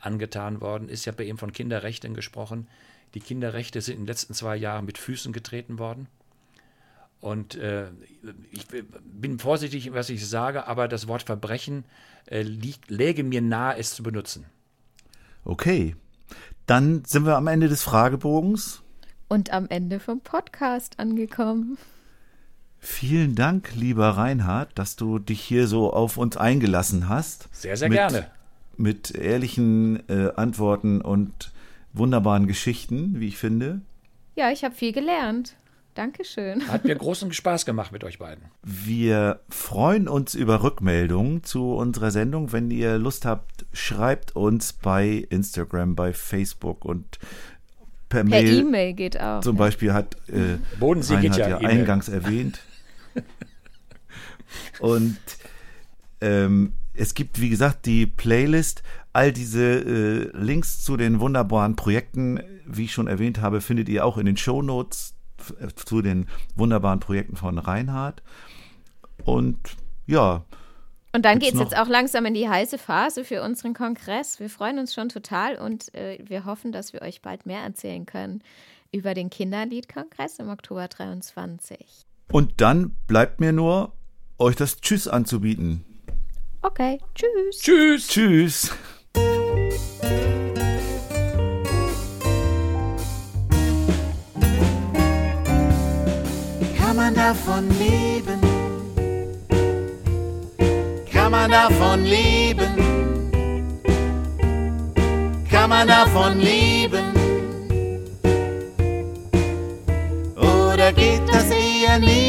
angetan worden ist. Ich habe ja eben von Kinderrechten gesprochen. Die Kinderrechte sind in den letzten zwei Jahren mit Füßen getreten worden. Und äh, ich bin vorsichtig, was ich sage, aber das Wort Verbrechen äh, liegt, läge mir nahe, es zu benutzen. Okay. Dann sind wir am Ende des Fragebogens. Und am Ende vom Podcast angekommen. Vielen Dank, lieber Reinhard, dass du dich hier so auf uns eingelassen hast. Sehr, sehr mit, gerne. Mit ehrlichen äh, Antworten und wunderbaren Geschichten, wie ich finde. Ja, ich habe viel gelernt. Dankeschön. Hat mir großen Spaß gemacht mit euch beiden. Wir freuen uns über Rückmeldungen zu unserer Sendung. Wenn ihr Lust habt, schreibt uns bei Instagram, bei Facebook und per, Per Mail. E-Mail geht auch. Zum Beispiel hat äh, Bodensee geht ja ja eingangs erwähnt. Und ähm, es gibt, wie gesagt, die Playlist. All diese äh, Links zu den wunderbaren Projekten, wie ich schon erwähnt habe, findet ihr auch in den Shownotes f- zu den wunderbaren Projekten von Reinhard. Und ja, Und dann geht es jetzt auch langsam in die heiße Phase für unseren Kongress. Wir freuen uns schon total und äh, wir hoffen, dass wir euch bald mehr erzählen können über den Kinderliedkongress im Oktober 23. und dann bleibt mir nur, euch das Tschüss anzubieten. Okay, tschüss. Tschüss. Tschüss. Kann man davon leben? Kann man davon leben? Kann man davon leben? Oder geht das eher nie?